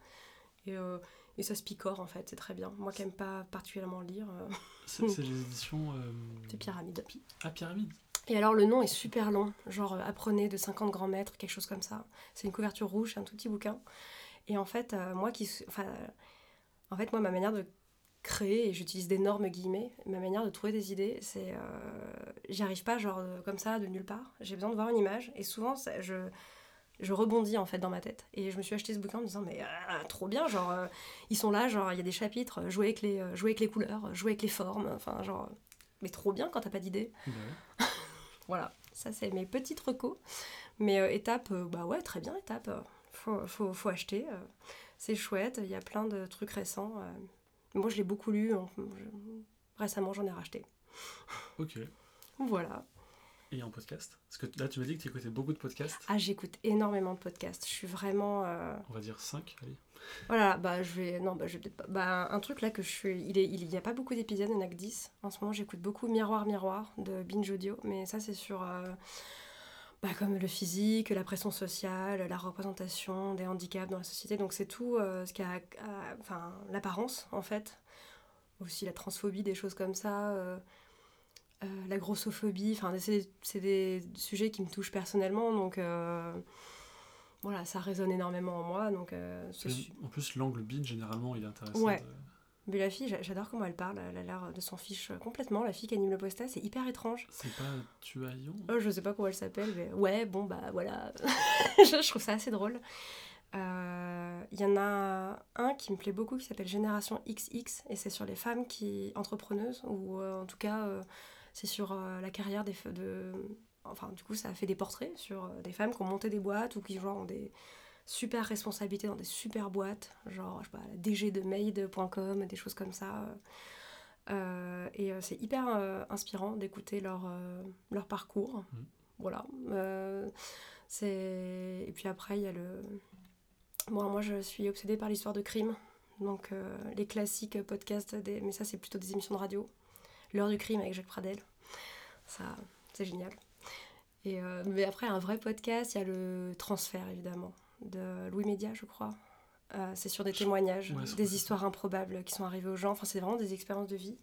Et, euh, et ça se picore en fait, c'est très bien. Moi qui aime pas particulièrement lire, euh, C'est les éditions. c'est Pyramide. Ah, Pyramide. Et alors le nom est super long, genre euh, apprenez de 50 grands mètres, quelque chose comme ça. C'est une couverture rouge, un tout petit bouquin. Et en fait, euh, moi qui. Enfin, en fait, moi, ma manière de créer, et j'utilise d'énormes guillemets, ma manière de trouver des idées, c'est. euh, J'y arrive pas, genre, euh, comme ça, de nulle part. J'ai besoin de voir une image, et souvent, je. Je rebondis en fait dans ma tête. Et je me suis acheté ce bouquin en me disant, mais trop bien, genre, ils sont là, genre, il y a des chapitres, jouer avec les, jouer avec les couleurs, jouer avec les formes, enfin, genre, mais trop bien quand t'as pas d'idée. Voilà, ça c'est mes petites recos. Mais euh, étape, euh, bah ouais, très bien, étape. euh, faut, faut, faut acheter. euh, c'est chouette, il y a plein de trucs récents. Moi je l'ai beaucoup lu, je- récemment j'en ai racheté. Ok. Voilà. Et en podcast Parce que là, tu m'as dit que tu écoutais beaucoup de podcasts. Ah, j'écoute énormément de podcasts. Je suis vraiment. euh, On va dire 5, allez. Voilà, bah je vais. Non, bah je vais peut-être pas. Bah un truc là que je suis. Il est... il y a pas beaucoup d'épisodes, il y en a que 10. En ce moment, j'écoute beaucoup Miroir Miroir de Binge Audio, mais ça c'est sur. euh, Bah, comme le physique, la pression sociale, la représentation des handicaps dans la société. Donc c'est tout euh, ce qui a. a- Enfin, l'apparence en fait. Aussi la transphobie, des choses comme ça. Euh, la grossophobie. Enfin, c'est des, c'est des sujets qui me touchent personnellement, donc. euh, Voilà, ça résonne énormément en moi, donc euh, su- En plus, l'angle bin, généralement, il est intéressant. Ouais. de- mais la fille, j'a- j'adore comment elle parle. Elle a l'air de s'en fiche complètement. La fille qui anime le postage, c'est hyper étrange. C'est pas Tuaillon? Oh, je sais pas comment elle s'appelle, mais ouais, bon, bah voilà. je, trouve ça assez drôle. Euh, Il y en a un qui me plaît beaucoup qui s'appelle Génération XX et c'est sur les femmes qui entrepreneuses ou euh, en tout cas euh, c'est sur euh, la carrière des de enfin du coup ça a fait des portraits sur euh, des femmes qui ont monté des boîtes ou qui genre ont des super responsabilités dans des super boîtes genre je sais pas la DG de Made.com des choses comme ça Euh, et c'est hyper euh, inspirant d'écouter leur euh, leur parcours Mhm. voilà c'est et puis après il y a le Bon, moi, je suis obsédée par l'histoire de crime. Donc, les classiques podcasts, des... mais ça, c'est plutôt des émissions de radio. L'heure du crime avec Jacques Pradel. Ça, c'est génial. Et, euh, mais après, un vrai podcast, il y a le transfert, évidemment, de Louis Média, je crois. Euh, c'est sur des témoignages, ouais, des histoires improbables qui sont arrivées aux gens. Enfin, c'est vraiment des expériences de vie.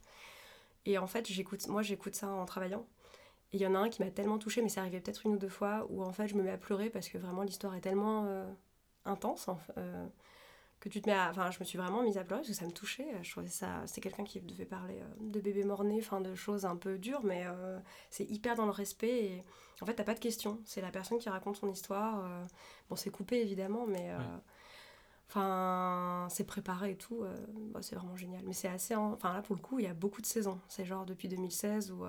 Et en fait, j'écoute, moi, j'écoute ça en travaillant. Et il y en a un qui m'a tellement touchée, mais c'est arrivé peut-être une ou deux fois, où en fait, je me mets à pleurer parce que vraiment, l'histoire est tellement euh, intense que tu te mets à... Enfin, je me suis vraiment mise à pleurer parce que ça me touchait. Je trouvais ça... C'était quelqu'un qui devait parler euh, de bébé mort-né, enfin, de choses un peu dures, mais euh, c'est hyper dans le respect. Et en fait, t'as pas de questions. C'est la personne qui raconte son histoire. euh, Bon, c'est coupé, évidemment, mais... euh, Ouais. Enfin, c'est préparé et tout. bah, c'est vraiment génial. Mais c'est assez... en- Enfin, là, pour le coup, il y a beaucoup de saisons. C'est genre depuis 2016 où...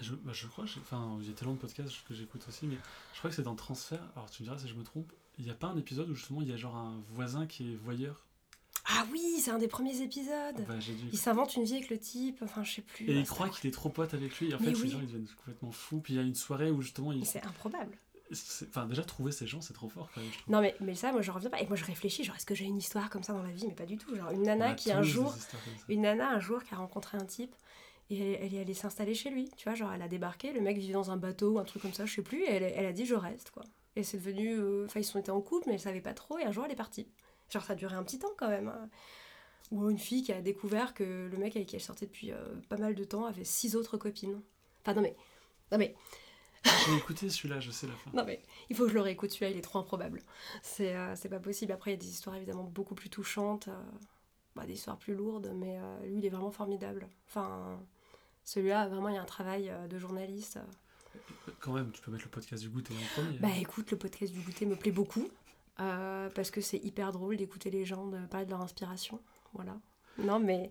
Je, bah, je crois, j'ai- enfin, a tellement de podcasts que j'écoute aussi, mais je crois que c'est dans Transfert. Alors tu me diras si je me trompe. Il n'y a pas un épisode où justement il y a genre un voisin qui est voyeur? Ah oui, c'est un des premiers épisodes Bah, dû. Il s'invente une vie avec le type, enfin, je sais plus. Et il croit qu'il est trop pote avec lui. Et en Mais fait, ces oui. gens ils deviennent complètement fous. Puis il y a une soirée où justement il. C'est improbable. Enfin, déjà trouver ces gens, c'est trop fort quand même. Je. Non mais, mais ça, moi je reviens pas. Et moi je réfléchis, genre est-ce que j'ai une histoire comme ça dans la vie? Mais pas du tout. Genre une nana qui un jour, une nana un jour qui a rencontré un type et elle, elle est allée s'installer chez lui. Tu vois, genre elle a débarqué, le mec vivait dans un bateau ou un truc comme ça, je sais plus. Et elle, elle a dit je reste quoi. Et c'est devenu, euh, enfin ils sont été en couple, mais elle savait pas trop. Et un jour elle est partie. Genre ça a duré un petit temps quand même. hein. Ou une fille qui a découvert que le mec avec qui elle sortait depuis euh, pas mal de temps avait six autres copines. Enfin non mais, non mais J'ai écouté celui-là, je sais la fin. Non mais il faut que je le réécoute celui-là, il est trop improbable. C'est euh, pas possible. Après il y a des histoires évidemment beaucoup plus touchantes, euh, bah, des histoires plus lourdes, mais euh, lui il est vraiment formidable. Enfin celui-là vraiment il y a un travail euh, de journaliste. Quand même, tu peux mettre le podcast du goûter en premier. Bah écoute, le podcast du goûter me plaît beaucoup euh, parce que c'est hyper drôle d'écouter les gens de parler de leur inspiration. Voilà. Non mais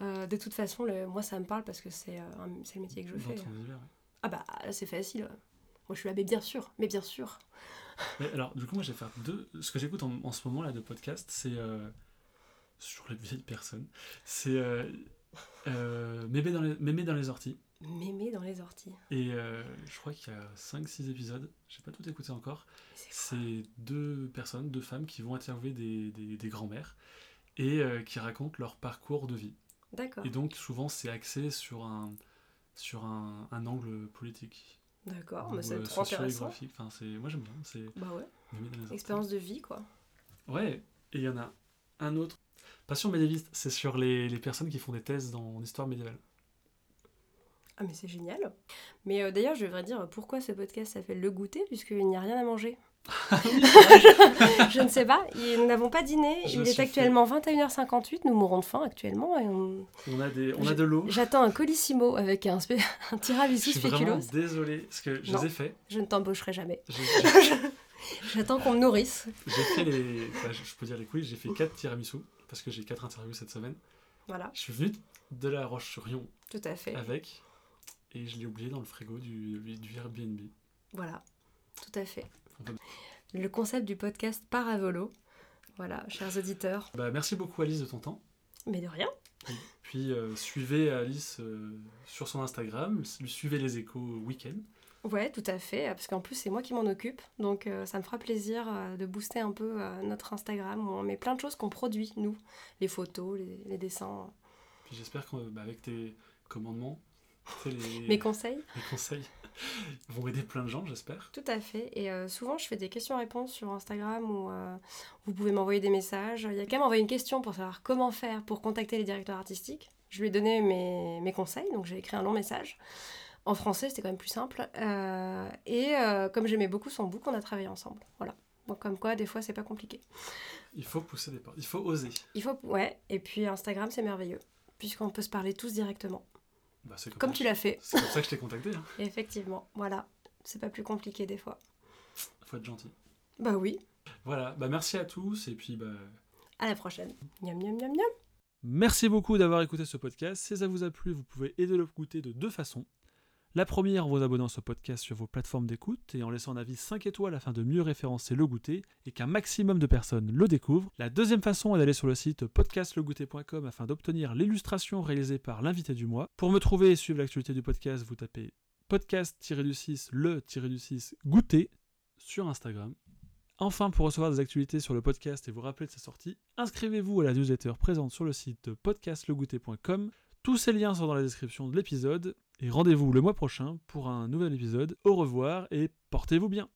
euh, de toute façon le- moi ça me parle parce que c'est euh, le métier que je Dans fais. ton univers, ouais. Ah bah c'est facile. Moi je suis là mais bien sûr, mais bien sûr. Mais alors, du coup, moi, je vais faire deux. Ce que j'écoute en, en ce moment là de podcast, c'est euh, sur les vieilles personnes. C'est euh, Mémé dans les Mémé dans les orties. Mémé dans les orties. Et euh, je crois qu'il y a 5-6 épisodes. J'ai pas tout écouté encore. C'est C'est deux personnes, deux femmes qui vont interviewer des, des, des grands-mères et euh, qui racontent leur parcours de vie. D'accord. Et donc, souvent, c'est axé sur un, sur un, un angle politique. D'accord, mais c'est euh, trop intéressant. Enfin, c'est, moi, j'aime bien. C'est Bah ouais, expérience de vie quoi. Ouais, et il y en a un autre. Pas sur médiéviste, c'est sur les, les personnes qui font des thèses dans en histoire médiévale. Ah mais c'est génial. Mais euh, d'ailleurs je devrais dire pourquoi ce podcast s'appelle Le Goûter puisqu'il n'y a rien à manger. je ne sais pas, nous n'avons pas dîné, Je il suis est actuellement 21h58, nous mourons de faim actuellement et on- On a, des, on Je- a de l'eau. j'attends un colissimo avec un, spé- un Je tiramisu suis vraiment spéculoos. désolé, parce que je Non. les ai faits. Je ne t'embaucherai jamais. J'attends qu'on me nourrisse. j'ai fait les. bah, je je peux dire les couilles, j'ai fait 4 tiramisu, parce que j'ai 4 interviews cette semaine. Voilà, Je suis venu de la Roche-sur-Yon tout à fait. avec, et je l'ai oublié dans le frigo du, du Airbnb. Voilà, tout à fait. Le concept du podcast part à volo. Voilà, chers auditeurs. Bah, merci beaucoup Alice de ton temps. Mais de rien. Puis euh, suivez Alice euh, sur son Instagram, suivez les échos week-end. Ouais, tout à fait, parce qu'en plus c'est moi qui m'en occupe, donc euh, ça me fera plaisir de booster un peu notre Instagram où on met plein de choses qu'on produit, nous, les photos, les, les dessins, Puis j'espère qu'avec tes commandements, les, mes conseils. les conseils vont aider plein de gens, j'espère. Tout à fait, et euh, souvent je fais des questions-réponses sur Instagram où euh, vous pouvez m'envoyer des messages. Il y a quand même envoyé une question pour savoir comment faire pour contacter les directeurs artistiques. Je lui ai donné mes, mes conseils, donc j'ai écrit un long message. En français, c'était quand même plus simple. Euh, et comme j'aimais beaucoup son book, on a travaillé ensemble. Voilà. Donc comme quoi, des fois, c'est pas compliqué. Il faut pousser des portes, il faut oser. Il faut, ouais. Et puis Instagram, c'est merveilleux, puisqu'on peut se parler tous directement, Bah, comme tu l'as fait. C'est pour ça que je t'ai contacté. Hein. Effectivement, voilà. C'est pas plus compliqué des fois. Faut être gentil. Bah oui. Voilà, bah merci à tous et puis bah À la prochaine. Miam miam miam miam. Merci beaucoup d'avoir écouté ce podcast. Si ça vous a plu, vous pouvez aider le goûter de deux façons. La première en vous abonnant ce podcast sur vos plateformes d'écoute et en laissant un avis 5 étoiles afin de mieux référencer le goûter et qu'un maximum de personnes le découvrent. La deuxième façon est d'aller sur le site podcastlegoûter.com afin d'obtenir l'illustration réalisée par l'invité du mois. Pour me trouver et suivre l'actualité du podcast, vous tapez podcast-du-6 le-du-6 goûter sur Instagram. Enfin, pour recevoir des actualités sur le podcast et vous rappeler de sa sortie, inscrivez-vous à la newsletter présente sur le site podcastlegoûter.com. Tous ces liens sont dans la description de l'épisode. Et rendez-vous le mois prochain pour un nouvel épisode. Au revoir et portez-vous bien